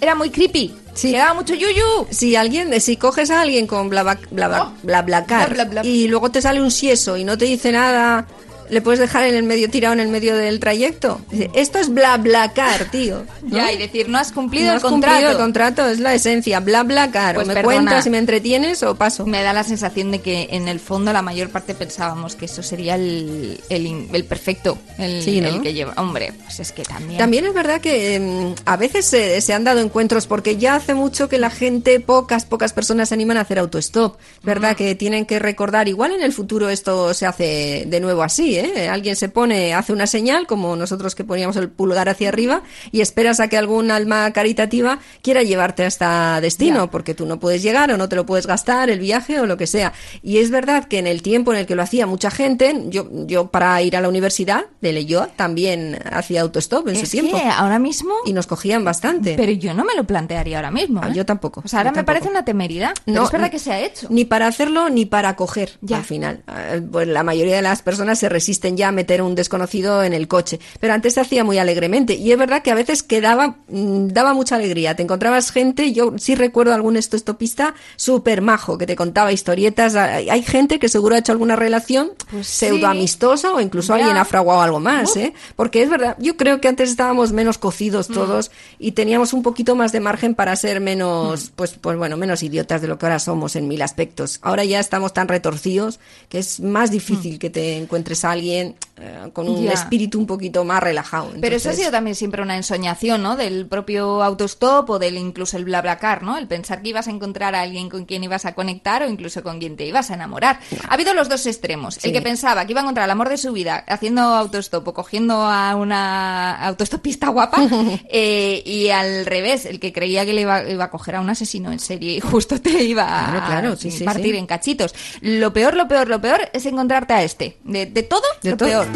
era muy creepy. Sí. Daba mucho yuyu. Si alguien, si coges a alguien con bla bla bla bla, Bla, bla, bla. y luego te sale un sieso y no te dice nada, le puedes dejar en el medio tirado en el medio del trayecto. Esto es BlaBlaCar, tío. ¿no? Ya, y decir, no has cumplido No el has contrato. cumplido el contrato, es la esencia. BlaBlaCar. Pues o me perdona. cuentas y me entretienes o paso. Me da la sensación de que en el fondo la mayor parte pensábamos que eso sería el, el, perfecto, el, Sí, ¿no? el que lleva. Hombre, pues es que también. También es verdad que mm, a veces se, se han dado encuentros porque ya hace mucho que la gente, pocas, pocas personas se animan a hacer autostop. Verdad que tienen que recordar, igual en el futuro esto se hace de nuevo así, ¿eh? Alguien se pone, hace una señal, como nosotros que poníamos el pulgar hacia arriba, y esperas a que algún alma caritativa quiera llevarte hasta destino, Ya. porque tú no puedes llegar o no te lo puedes gastar, el viaje o lo que sea. Y es verdad que en el tiempo en el que lo hacía mucha gente, yo, yo para ir a la universidad de Leyoa también hacía autostop en es su tiempo. que ahora mismo. Y nos cogían bastante. Pero yo no me lo plantearía ahora mismo. Ah, ¿eh? yo tampoco. O sea, ahora me tampoco. parece una temeridad. pero No, es verdad que se ha hecho. Ni para hacerlo ni para coger Ya. al final. Eh, Pues la mayoría de las personas se resisten ya a meter un desconocido en el coche. Pero antes se hacía muy alegremente. Y es verdad que a veces quedaba, mm, daba mucha alegría. Te encontrabas gente, yo sí recuerdo algún estopista súper majo que te contaba historietas. Hay gente que seguro ha hecho alguna relación Pues sí. pseudo amistosa o incluso Ya. alguien ha fraguado algo más. ¿eh? Porque es verdad, yo creo que antes estábamos menos cocidos Mm. todos y teníamos un poquito más de margen para ser Mm. menos, pues, pues bueno, menos idiotas de lo que ahora somos en mil aspectos. Ahora ya estamos tan retorcidos que es más difícil que te encuentres a alguien eh, con un. Ya. espíritu un poquito más relajado. Pero eso ha sido también siempre una ensoñación, ¿no? Del propio autostop o del incluso el BlaBlaCar, ¿no? El pensar que ibas a encontrar a alguien con quien ibas a conectar o incluso con quien te ibas a enamorar. Ha habido los dos extremos. Sí. El que pensaba que iba a encontrar el amor de su vida haciendo autostop o cogiendo a una autostopista guapa <laughs> eh, y al revés, el que creía que le iba, iba a coger a un asesino en serie y justo te iba Claro, a claro, sí, sí, partir sí. en cachitos. Lo peor, lo peor, lo peor es encontrarte a este. De, de todo, De lo todo. peor.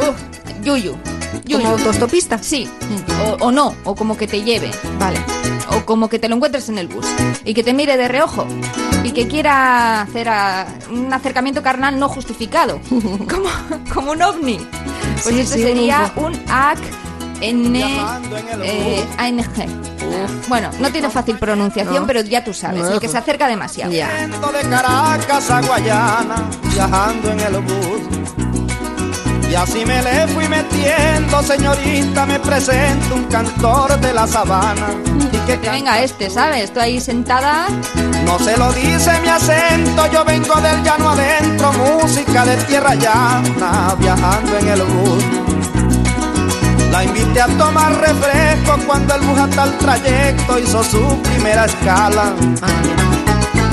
Uf, yuyu. Yuyu. ¿Como autostopista? Sí, o, o no, o como que te lleve, Vale. o como que te lo encuentres en el bus y que te mire de reojo y que quiera hacer a- un acercamiento carnal no justificado, <laughs> como, como un ovni. Pues sí, sería un- un AC N eh, ANG. Bueno, no tiene fácil pronunciación, No. pero ya tú sabes, No. el que se acerca demasiado. Ya. de Caracas a Guayana, viajando en el bus. Y así me le fui metiendo, señorita, me presento un cantor de la sabana. Y que Que venga este, ¿sabes? Tú ahí sentada, no se lo dice mi acento, yo vengo del llano adentro, música de tierra llana, viajando en el bus. La invité a tomar refresco cuando el bus hasta el trayecto hizo su primera escala.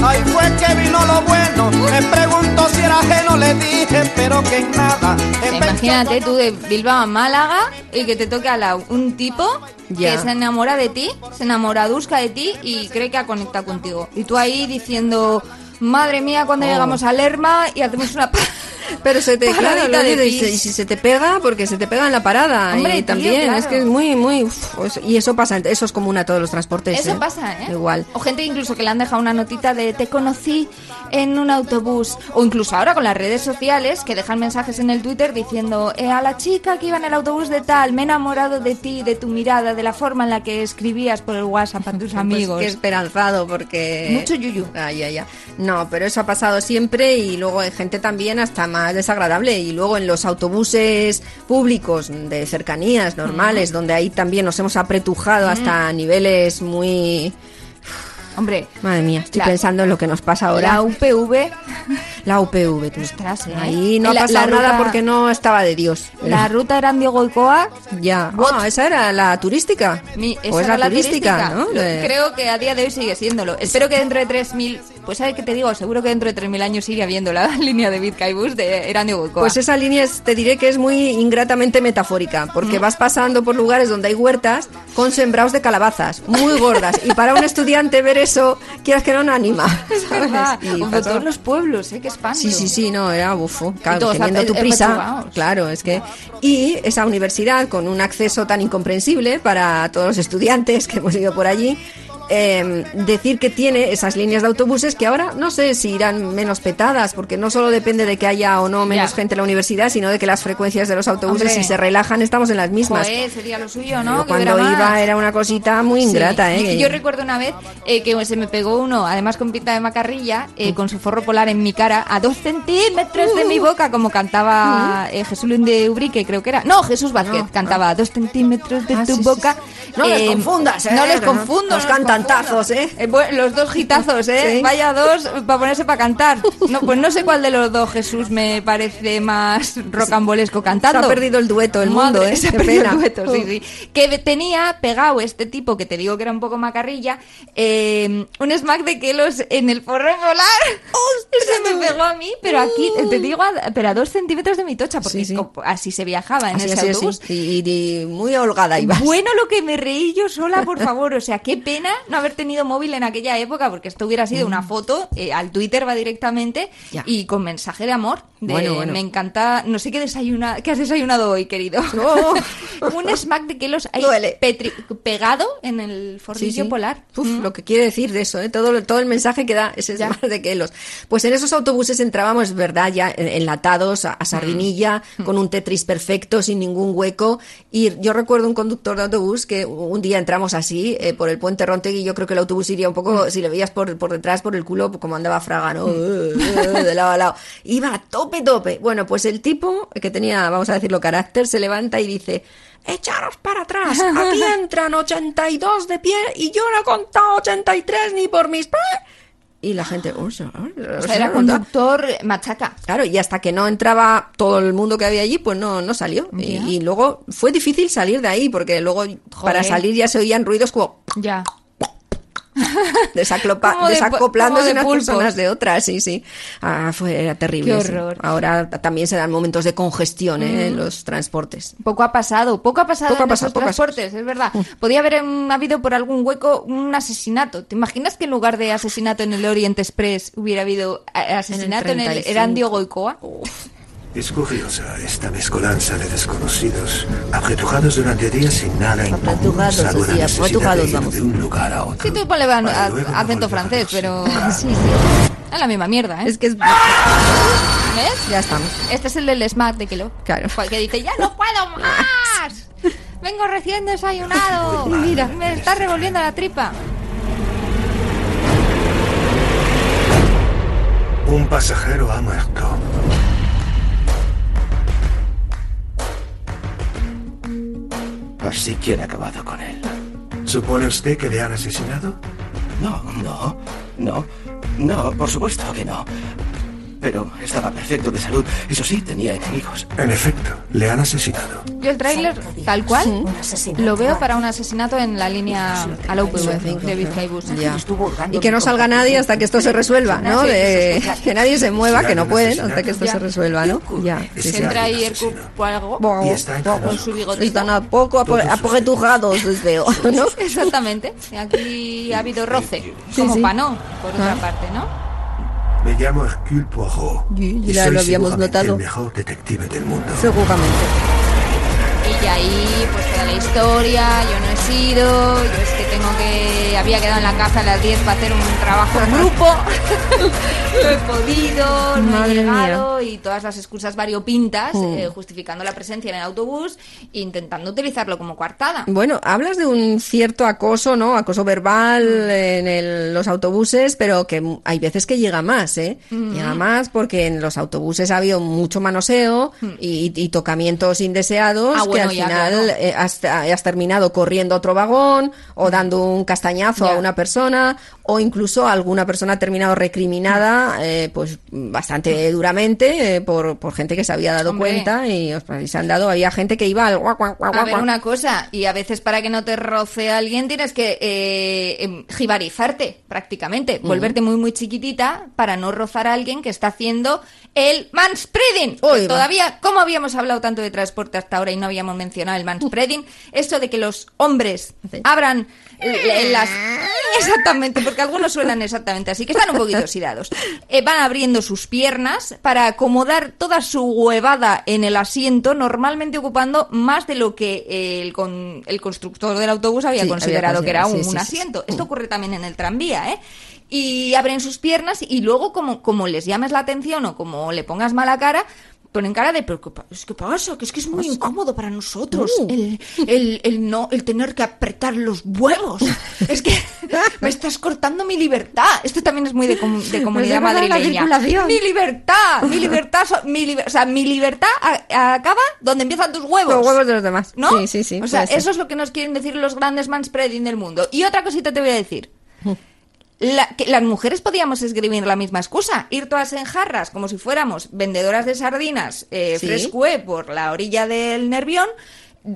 Ahí fue que vino lo bueno, me preguntó si era ajeno, le dije, pero que nada. En vez- Imagínate tú de Bilbao a Málaga y que te toque al lado un tipo Ya. que se enamora de ti, se enamora dusca de ti y cree que ha conectado contigo. Y tú ahí diciendo, madre mía, cuando Oh. llegamos a Lerma y hacemos una... <laughs> pa-". Pero se te, claro, de y si se te pega, porque se te pega en la parada. Hombre, y tío, también, claro. es que es muy, muy. uf, pues- y eso pasa, eso es común a todos los transportes. Eso ¿eh? pasa, ¿eh? Igual. O gente incluso que le han dejado una notita de te conocí en un autobús. O incluso ahora con las redes sociales que dejan mensajes en el Twitter diciendo eh, a la chica que iba en el autobús de tal, me he enamorado de ti, de tu mirada, de la forma en la que escribías por el WhatsApp a tus amigos. <laughs> Pues qué esperanzado, porque. Mucho yuyu. Ay, ay, ay. No, pero eso ha pasado siempre y luego hay gente también hasta más desagradable. Y luego en los autobuses públicos de cercanías normales, donde ahí también nos hemos apretujado hasta niveles muy... Hombre, Madre mía, estoy La- pensando en lo que nos pasa ahora. la UPV, La UPV, tú. ¿eh? Ahí no ha La- pasado la nada ruta- porque no estaba de Dios. la <laughs> ruta Erandio Goicoa, Ya. Ah, esa era la turística. Mi- o es esa la, era turística, ¿no? Creo que a día de hoy sigue siéndolo. Espero que dentro de 3.000... Pues ¿sabes qué te digo? Seguro que dentro de 3.000 años sigue habiendo la <laughs> línea de Vizcaibus de Erandio Goicoa. Pues esa línea es- te diré que es muy ingratamente metafórica, porque vas pasando por lugares donde hay huertas con sembrados de calabazas, muy gordas. Y para un estudiante ver eso, quieras que no, no anima. <laughs> Es ¿sabes? verdad. Y Como pasó- todos los pueblos, ¿eh? Que espanto. Sí, sí, sí, no, era bufo. Claro, teniendo tu prisa. Claro, es que. Y esa universidad con un acceso tan incomprensible para todos los estudiantes que hemos ido por allí. Eh, decir que tiene esas líneas de autobuses que ahora no sé si irán menos petadas, porque no solo depende de que haya o no menos Ya. gente en la universidad, sino de que las frecuencias de los autobuses, Hombre. si se relajan, estamos en las mismas. Joder, sería lo suyo, ¿no? Cuando iba más. era una cosita muy Sí. ingrata, ¿eh? Yo recuerdo una vez eh, que se me pegó uno, además con pinta de macarrilla, eh, con su forro polar en mi cara, a dos centímetros de mi boca, como cantaba eh, Jesús Luis de Ubrique, creo que era. No, Jesús Vázquez, cantaba a dos centímetros de Ah, tu sí, boca. sí. No les confundas. No les no- confundo. nos no les cantan confundo. tazos, ¿eh? Eh, bueno, los dos gitazos, ¿eh? Sí. Vaya dos para ponerse para cantar. No, pues no sé cuál de los dos Jesús me parece más rocambolesco cantando. Se ha perdido el dueto, el mundo, Madre, ¿eh? Se ha Qué perdido pena. el dueto, sí, sí. Que tenía pegado este tipo, que te digo que era un poco macarrilla, eh, un smack de kelos en el forro polar. Se me pegó a mí, pero aquí, te digo, a, pero a dos centímetros de mi tocha, porque Sí, sí. así se viajaba en Así, ese así, así. autobús. Y, y muy holgada ibas. Bueno, lo que me reí yo sola, por <laughs> favor. O sea, qué pena no haber tenido móvil en aquella época, porque esto hubiera sido una foto, eh, al Twitter va directamente Mm. Ya. y con mensaje de amor. De, Bueno, bueno. Me encanta, no sé qué desayuna, qué has desayunado hoy, querido. Oh. <laughs> Un smack de kelos ahí petri- pegado en el Sí, sí. polar. Uf, Mm. lo que quiere decir de eso, ¿eh? todo, todo el mensaje que da ese mar de kelos. Pues en esos autobuses entrábamos, verdad, ya en- enlatados a, a sardinilla, Mm. con un Tetris perfecto, sin ningún hueco. Y yo recuerdo un conductor de autobús que un día entramos así, eh, por el puente Rontegui, y yo creo que el autobús iría un Mm. poco, si le veías por, por detrás, por el culo, como andaba Fraga, ¿no? <laughs> de lado a lado. Iba a tope, tope. Bueno, pues el tipo, que tenía, vamos a decirlo, carácter, se levanta y dice... Echaros para atrás, aquí <laughs> entran 82 de pie y yo no he contado 83 ni por mis... Y la gente... "Oh, se- O sea, era conductor machaca. Claro, y hasta que no entraba todo el mundo que había allí, pues no, no salió. Y, luego fue difícil salir de ahí, porque luego para salir ya se oían ruidos como Ya. <laughs> desacoplándose como de unas personas de otras, sí, sí. Ah, fue era terrible. Qué sí. horror. Ahora también se dan momentos de congestión ¿eh? en Mm. los transportes. Poco ha pasado, poco ha pasado Poco ha en pasado, esos transportes, es verdad. Podía haber mm, habido por algún hueco un asesinato. ¿Te imaginas que en lugar de asesinato en el Orient Express hubiera habido eh, asesinato en el, 35? Erandio Goicoa? Es curiosa esta mezcolanza de desconocidos, apretujados durante días sin nada en común, salvo la necesidad apretujados, de ir vamos. de un lugar a otro. Sí, tú ponle acento francés, pero <laughs> Sí, sí. es la misma mierda, ¿eh? Es que es... ¿Ves? Ya estamos. Este es el del smack de Kilo. Claro. Que dice, ya no puedo más. Vengo recién desayunado. <laughs> Mira, me está revolviendo la tripa. Un pasajero ha muerto. Que han acabado con él. ¿Supone usted que le han asesinado? No, no, no, no, por supuesto que no. Pero estaba perfecto de salud. Eso sí, tenía enemigos. En efecto, le han asesinado. Yo el tráiler, tal cual, lo veo para un asesinato en la línea a la UPV de Vizcaibus. Ya. Y que no salga nadie hasta que esto se resuelva, ¿no? De que nadie se mueva, que no pueden hasta que esto se resuelva, ¿no? Ya. sí, Se sí. entra ahí el cupo algo con su bigote. Están a poco apretujados, les veo, ¿no? <laughs> Exactamente. Aquí ha habido roce, Sí, como sí. Panó, por otra Ah. parte, ¿no? Me llamo Hercule Poirot. Y ya soy lo habíamos notado. el mejor detective del mundo. Seguramente. Y ahí pues queda la historia, yo no he sido, yo es que tengo que... Había quedado en la casa a las 10 para hacer un trabajo en grupo, <laughs> no he podido, no Madre he llegado y todas las excusas variopintas eh, justificando la presencia en el autobús e intentando utilizarlo como coartada. Bueno, hablas de un cierto acoso, ¿no? Acoso verbal en el- los autobuses, pero que hay veces que llega más, ¿eh? Mm. Llega más porque en los autobuses ha habido mucho manoseo y, y tocamientos indeseados Mm. Ah, que al final claro. eh, has, has terminado corriendo a otro vagón o dando un castañazo a Ya. una persona o incluso alguna persona ha terminado recriminada, eh, pues bastante duramente eh, por, por gente que se había dado Hombre. cuenta y os se han dado, había gente que iba al guac, guac, guac, A ver, una cosa, y a veces para que no te roce alguien tienes que eh, em, jibarizarte prácticamente, volverte muy muy chiquitita para no rozar a alguien que está haciendo el manspreading. Todavía, ¿cómo habíamos hablado tanto de transporte hasta ahora y no habíamos mencionado el manspreading? Esto de que los hombres abran las... Exactamente, porque algunos suenan exactamente así, que están un poquito oxidados. Eh, van abriendo sus piernas para acomodar toda su huevada en el asiento, normalmente ocupando más de lo que el, con- el constructor del autobús había Sí, considerado había que era un, considerado, sí, un sí, sí. asiento. Esto ocurre también en el tranvía, ¿eh? Y abren sus piernas y luego, como, como les llames la atención o como le pongas mala cara, ponen cara de, pero ¿qué, pa- es que pasa? Que es que es muy incómodo para nosotros Uh. el, el, el no, el tener que apretar los huevos. <laughs> es que me estás cortando mi libertad. Esto también es muy de, com- de comunidad madrileña. Mi libertad, mi libertad, so- mi liber- o sea, mi libertad acaba donde empiezan tus huevos. Los huevos de los demás. ¿No? Sí, sí, sí. O sea, puede ser. eso es lo que nos quieren decir los grandes manspreading del mundo. Y otra cosita te voy a decir. La- que las mujeres podíamos escribir la misma excusa, ir todas en jarras como si fuéramos vendedoras de sardinas eh, Sí. frescue por la orilla del Nervión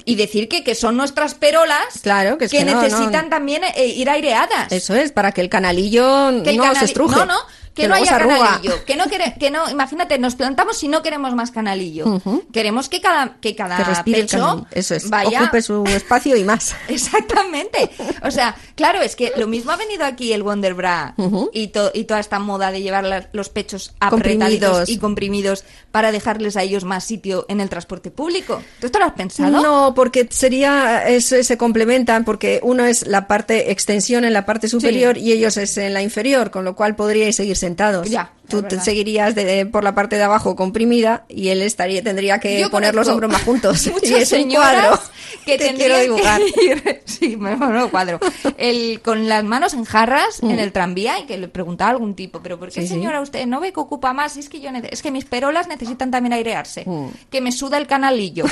y decir que, que son nuestras perolas Claro, que es que no, necesitan no. también eh, ir aireadas. Eso es, para que el canalillo Que el no canali- se estruje. No, no, que, no haya canalillo. Que no, quere- que no, imagínate, nos plantamos si no queremos más canalillo. Queremos que cada, que cada Que respire el pecho. Eso es. vaya Ocupe su espacio y más. <laughs> Exactamente. O sea, claro, es que lo mismo ha venido aquí el Wonder Bra y, to- y toda esta moda de llevar la- los pechos apretaditos y comprimidos para dejarles a ellos más sitio en el transporte público. ¿Tú esto lo has pensado? No, porque sería, eso se complementan, porque uno es la parte extensión en la parte superior y ellos es en la inferior, con lo cual podríais seguir sentados. Ya, Tú te seguirías de- por la parte de abajo comprimida y él estaría tendría que Yo poner los hombros más juntos. <laughs> y es un cuadro <laughs> que te quiero dibujar. que ir, <laughs> sí, me me cuadro, el, con las manos en jarras en el tranvía y que le preguntaba a algún tipo, pero ¿por qué Mm. Sí. señora usted no ve que ocupa más? Es que yo es que mis perolas necesitan también airearse, Mm. que me suda el canalillo.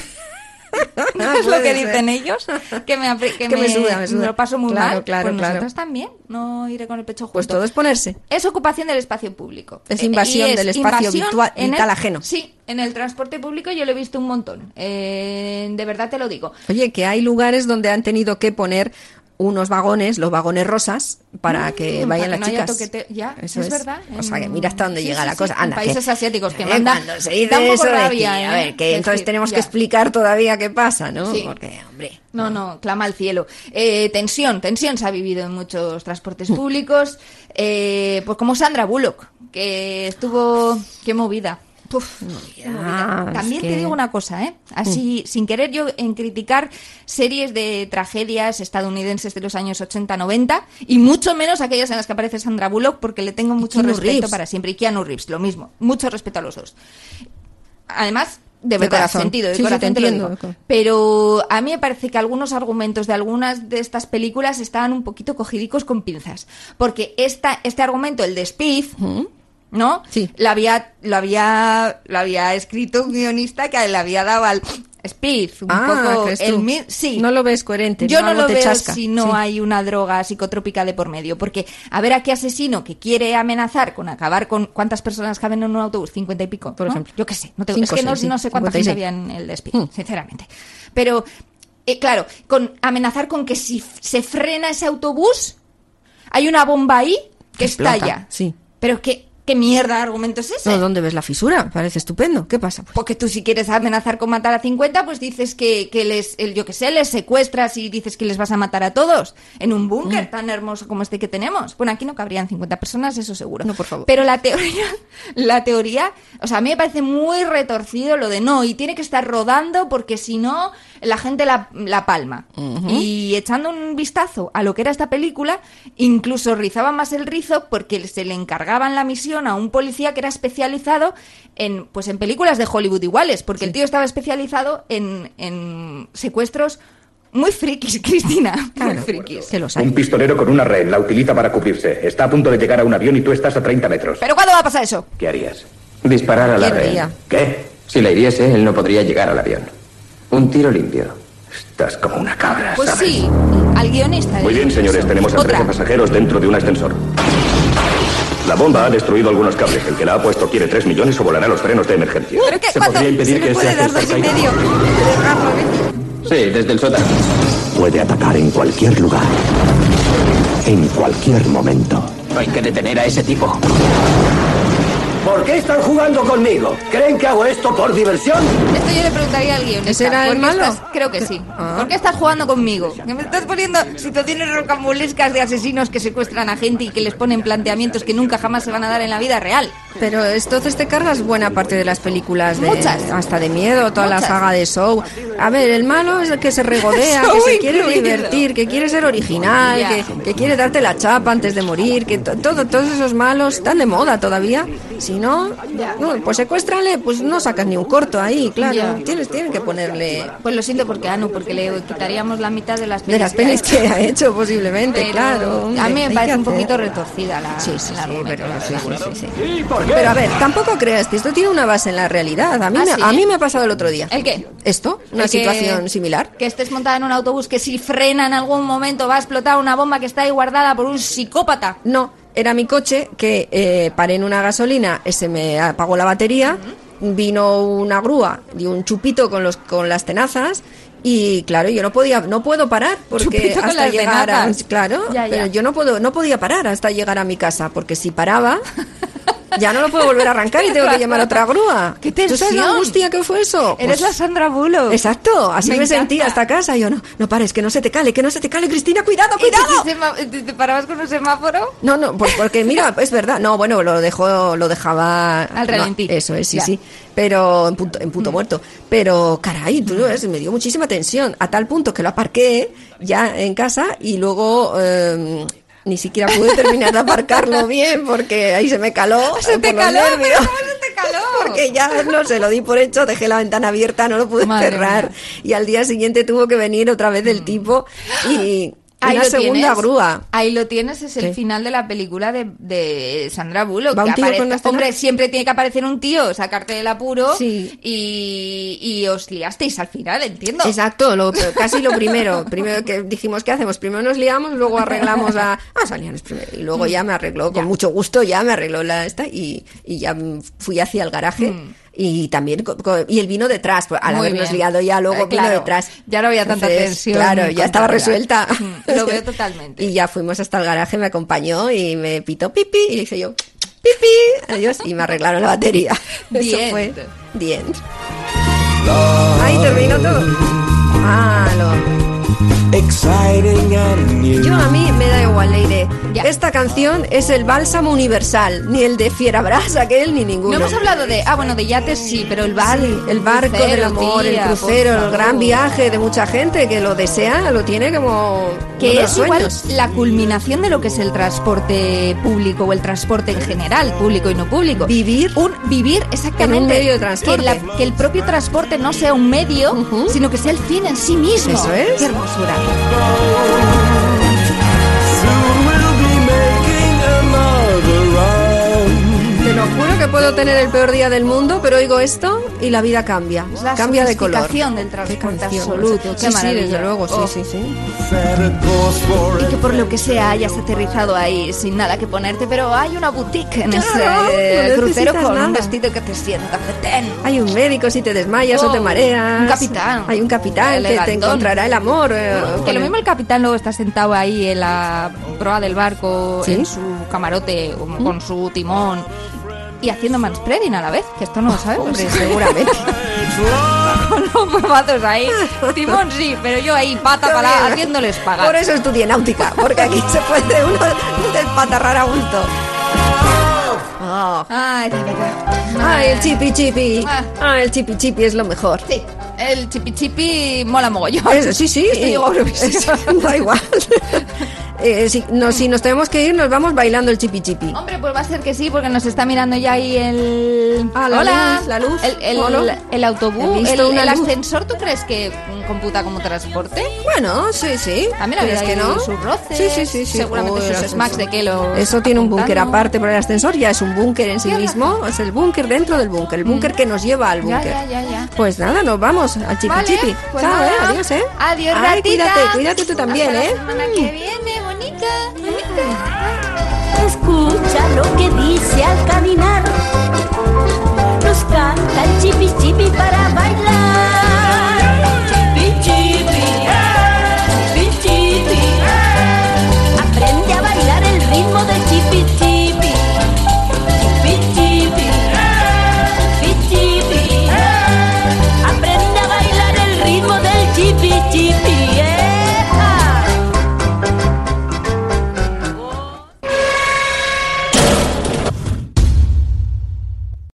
<laughs> ¿No es lo que ser. dicen ellos? Que me, que <laughs> Que me suda, me suda. lo paso muy Claro, mal. claro, pues claro. nosotros también, no iré con el pecho junto. Pues todo es ponerse. Es ocupación del espacio público. Es Eh, invasión es del espacio en vital ajeno. Sí, en el transporte público yo lo he visto un montón. Eh, de verdad te lo digo. Oye, que hay lugares donde han tenido que poner unos vagones, los vagones rosas, para que Mm, vayan para las que no haya chicas. toquete- Ya, Eso es, verdad. O sea, que mira hasta dónde sí, llega sí, la sí, cosa. en que- países asiáticos que Eh, manda, cuando se dice da un poco eso de rabia, aquí, ¿eh? A ver, que entonces Decir, tenemos ya. que explicar todavía qué pasa, ¿no? Sí. Porque, hombre... No, no, clama al cielo. Eh, tensión, tensión se ha vivido en muchos transportes públicos. Eh, pues como Sandra Bullock, que estuvo... ¡Qué movida! Puf, También te que- digo una cosa, ¿eh? Así, sin querer yo en criticar series de tragedias estadounidenses de los años 80-90 y mucho menos aquellas en las que aparece Sandra Bullock porque le tengo mucho respeto Reeves. para siempre. Y Keanu Reeves, lo mismo. Mucho respeto a los dos. Además, de De verdad, corazón. sentido, de Sí, sí, te lo entiendo. digo. Pero a mí me parece que algunos argumentos de algunas de estas películas estaban un poquito cogidicos con pinzas. Porque esta, este argumento, el de Speed, ¿no? Sí. Lo había, lo había, lo había escrito un guionista que le había dado al Speed un Ah, poco sí. No lo ves coherente. Yo no lo te veo chasca. si no Sí. hay una droga psicotrópica de por medio. Porque a ver a qué asesino que quiere amenazar con acabar con cuántas personas caben en un autobús, cincuenta y pico, Por ¿no? ejemplo. Yo qué sé, no, te- Cinco, es que no, seis, sí, no sé cuánta gente 56. había en el despido, Hmm. sinceramente. Pero, eh, claro, con amenazar con que si se frena ese autobús, hay una bomba ahí que Explota, estalla. sí. Pero que ¿Qué mierda de argumento es ese? No, ¿Dónde ves la fisura? Parece estupendo. ¿Qué pasa? Pues? Porque tú si quieres amenazar con matar a 50, pues dices que, que les, el, yo que sé, les secuestras y dices que les vas a matar a todos en un Mm. búnker tan hermoso como este que tenemos. Bueno, aquí no cabrían 50 personas, eso seguro. No, por favor. Pero la teoría, <laughs> la teoría, o sea, a mí me parece muy retorcido lo de no, y tiene que estar rodando porque si no, la gente la, la palma. Y echando un vistazo a lo que era esta película, incluso rizaba más el rizo porque se le encargaban la misión a un policía que era especializado en, pues en películas de Hollywood iguales, porque el tío estaba especializado en, en secuestros muy frikis, <laughs> Cristina. Muy frikis. Que los Un pistolero con una red la utiliza para cubrirse. Está a punto de llegar a un avión y tú estás a 30 metros. ¿Pero cuándo va a pasar eso? ¿Qué harías? Disparar a la ¿Quién red. haría? ¿Qué? Si la hiriese, él no podría llegar al avión. Un tiro limpio. Estás como una cabra. Pues ¿sabes? sí, al guionista. Muy bien, señores, tenemos a Otra. 13 pasajeros dentro de un ascensor. La bomba ha destruido algunos cables. El que la ha puesto quiere 3 millones o volará los frenos de emergencia. ¿Pero qué? ¿Se podría impedir ¿Se que puede dar ascensor dos y medio? Sí, desde el sótano. Puede atacar en cualquier lugar. En cualquier momento. Hay que detener a ese tipo. ¿Por qué están jugando conmigo? ¿Creen que hago esto por diversión? Esto yo le preguntaría al guionista. ¿Ese era el ¿por qué malo? estás- creo que sí. ¿Por qué estás jugando conmigo? Que me estás poniendo situaciones rocambolescas de asesinos que secuestran a gente y que les ponen planteamientos que nunca jamás se van a dar en la vida real. Pero entonces te cargas buena parte de las películas de Muchas. hasta de miedo, toda la saga de Show. A ver, el malo es el que se regodea, <laughs> que Show se quiere incluido. divertir, que quiere ser original, que, que quiere darte la chapa antes de morir, que to- todo, todos esos malos están de moda todavía. Si no, no, pues secuéstrale, pues no sacas ni un corto ahí, claro. Tienes, tienen que ponerle Pues lo siento porque Anu, porque le quitaríamos la mitad de las pelis de las pelis que que ha hecho posiblemente, Pero claro. hombre, a mí me parece un poquito retorcida la. Sí, sí, sí, pero, sí, verdad. sí, Pero a ver, tampoco creas que esto tiene una base en la realidad. A mí, ¿Ah, me, sí? a mí me ha pasado el otro día. ¿El qué? ¿Esto? ¿Una El que- situación similar? Que estés montada en un autobús que si frena en algún momento va a explotar una bomba que está ahí guardada por un psicópata. No, era mi coche que eh, paré en una gasolina, se me apagó la batería, vino una grúa y un chupito con, los, con las tenazas. Y claro, yo no podía, no puedo parar porque Chupito hasta llegar a, claro, Ya, ya. pero yo no puedo, no podía parar hasta llegar a mi casa porque si paraba <laughs> ya no lo puedo volver a arrancar y tengo que <laughs> llamar a otra grúa. ¡Qué ¿Tú sabes la tensión! angustia que fue eso? Eres Pues- la Sandra Bullock. Exacto, así me, Me sentí hasta casa. Y yo, no, no pares, que no se te cale, que no se te cale, Cristina, cuidado, ¿Y cuidado. te- te- te- ¿Te parabas con un semáforo? No, no, pues porque mira, <laughs> es verdad. No, bueno, lo dejó, lo dejaba Al no, ralentí. eso es, sí, Ya. Mm. sí. Pero en punto, en punto muerto. Pero caray, tú ves, me dio muchísima tensión a tal punto que lo aparqué ya en casa y luego eh, ni siquiera pude terminar de aparcarlo <laughs> bien porque ahí se me caló. Se te caló, pero ¿cómo se te caló? <laughs> Porque ya no se lo di por hecho, dejé la ventana abierta, no lo pude Madre cerrar. Y al día siguiente tuvo que venir otra vez del tipo y Mm. Ahí una lo segunda tienes. grúa. Ahí lo tienes, es el ¿Qué? final de la película de, de Sandra Bullock. ¿Va un tío con? Hombre, siempre tiene que aparecer un tío, sacarte del apuro Sí. y, y os liasteis al final, entiendo. Exacto, lo, <laughs> casi lo primero. Primero que dijimos, ¿qué hacemos? Primero nos liamos, luego arreglamos a... Ah, salíamos primero. Y luego ya me arregló, con mucho gusto, ya me arregló la esta y, y ya mm, fui hacia el garaje. Y también, y el vino detrás, pues, al Muy habernos bien. liado ya luego Eh, vino claro, detrás. ya no había tanta Entonces, tensión Claro, ya estaba resuelta. Mm, lo veo totalmente. <laughs> Y ya fuimos hasta el garaje, me acompañó y me pitó pipi y le dije yo, pipi, adiós, y me arreglaron la batería. <laughs> Eso Bien. fue bien. Ahí terminó todo. Ah, lo- Yo a mí me da igual, Leire. Esta canción es el bálsamo universal, ni el de Fierabras <laughs> aquel ni ninguno. No hemos hablado de. Ah, bueno, de yates sí, pero el bar. Sí, el barco crucero, del amor, tía, el crucero, el gran viaje de mucha gente que lo desea, lo tiene como Que es igual la culminación de lo que es el transporte público o el transporte en general, público y no público. Vivir. Un, vivir, exactamente. En un medio de transporte. Que, la- que el propio transporte no sea un medio, sino que sea el fin en sí mismo. Eso es. Qué hermosura. Te lo juro que puedo tener el peor día del mundo, pero oigo esto y la vida cambia. Es la cambia de color. del transporte canción. absoluto. Sí, Qué sí, maravilla. desde luego, sí, Oh. sí, sí. Y que por lo que sea hayas aterrizado ahí sin nada que ponerte, pero hay una boutique en Claro, ese no crucero con nada. un vestido que te sienta fetén. Hay un médico si te desmayas o te Oh, mareas. un capitán. Hay un capitán que te encontrará el amor. eh, Que con lo el- mismo el capitán luego está sentado ahí en la proa del barco, ¿Sí? en su camarote, con, con su timón, y haciendo manspreading a la vez, que esto no lo sabemos. Hombre, seguramente. <laughs> Con los huevazos ahí. Timón sí, pero yo ahí pata para haciéndoles pagar. Por eso estudié náutica, porque aquí se puede uno despatarrar a gusto. Oh. Ay, de verdad. Ay, el chipi chipi. Ah. Ay, el chipi chipi es lo mejor. Sí, el chipi chipi mola mogollón. Eso, sí, sí. Esto llegó a Eurovisión. Eso, da igual. <laughs> Eh, si, no, si nos tenemos que ir, nos vamos bailando el chipi chipi. Hombre, pues va a ser que sí, porque nos está mirando ya ahí el... Ah, la Hola. luz, la luz. El, el, el He autobús, el, el ascensor, ¿tú crees que computa como transporte? Bueno, sí, sí. También ¿Crees había que no? sus roces, Sí, sí, sí. sí. seguramente el sus smacks de que los Eso tiene un búnker aparte, pero el ascensor ya es un búnker en sí mismo. Es el búnker dentro del búnker, el búnker que nos lleva al Mm. Búnker. ya, ya, ya. Pues nada, nos vamos al chipi Vale, chipi. pues Chao, eh, adiós, eh. Adiós, Ay, ratita. cuídate, cuídate tú también, Hasta eh. La semana que viene, Manica, manica. Escucha lo que dice al caminar. Nos canta el chipi chipi para bailar.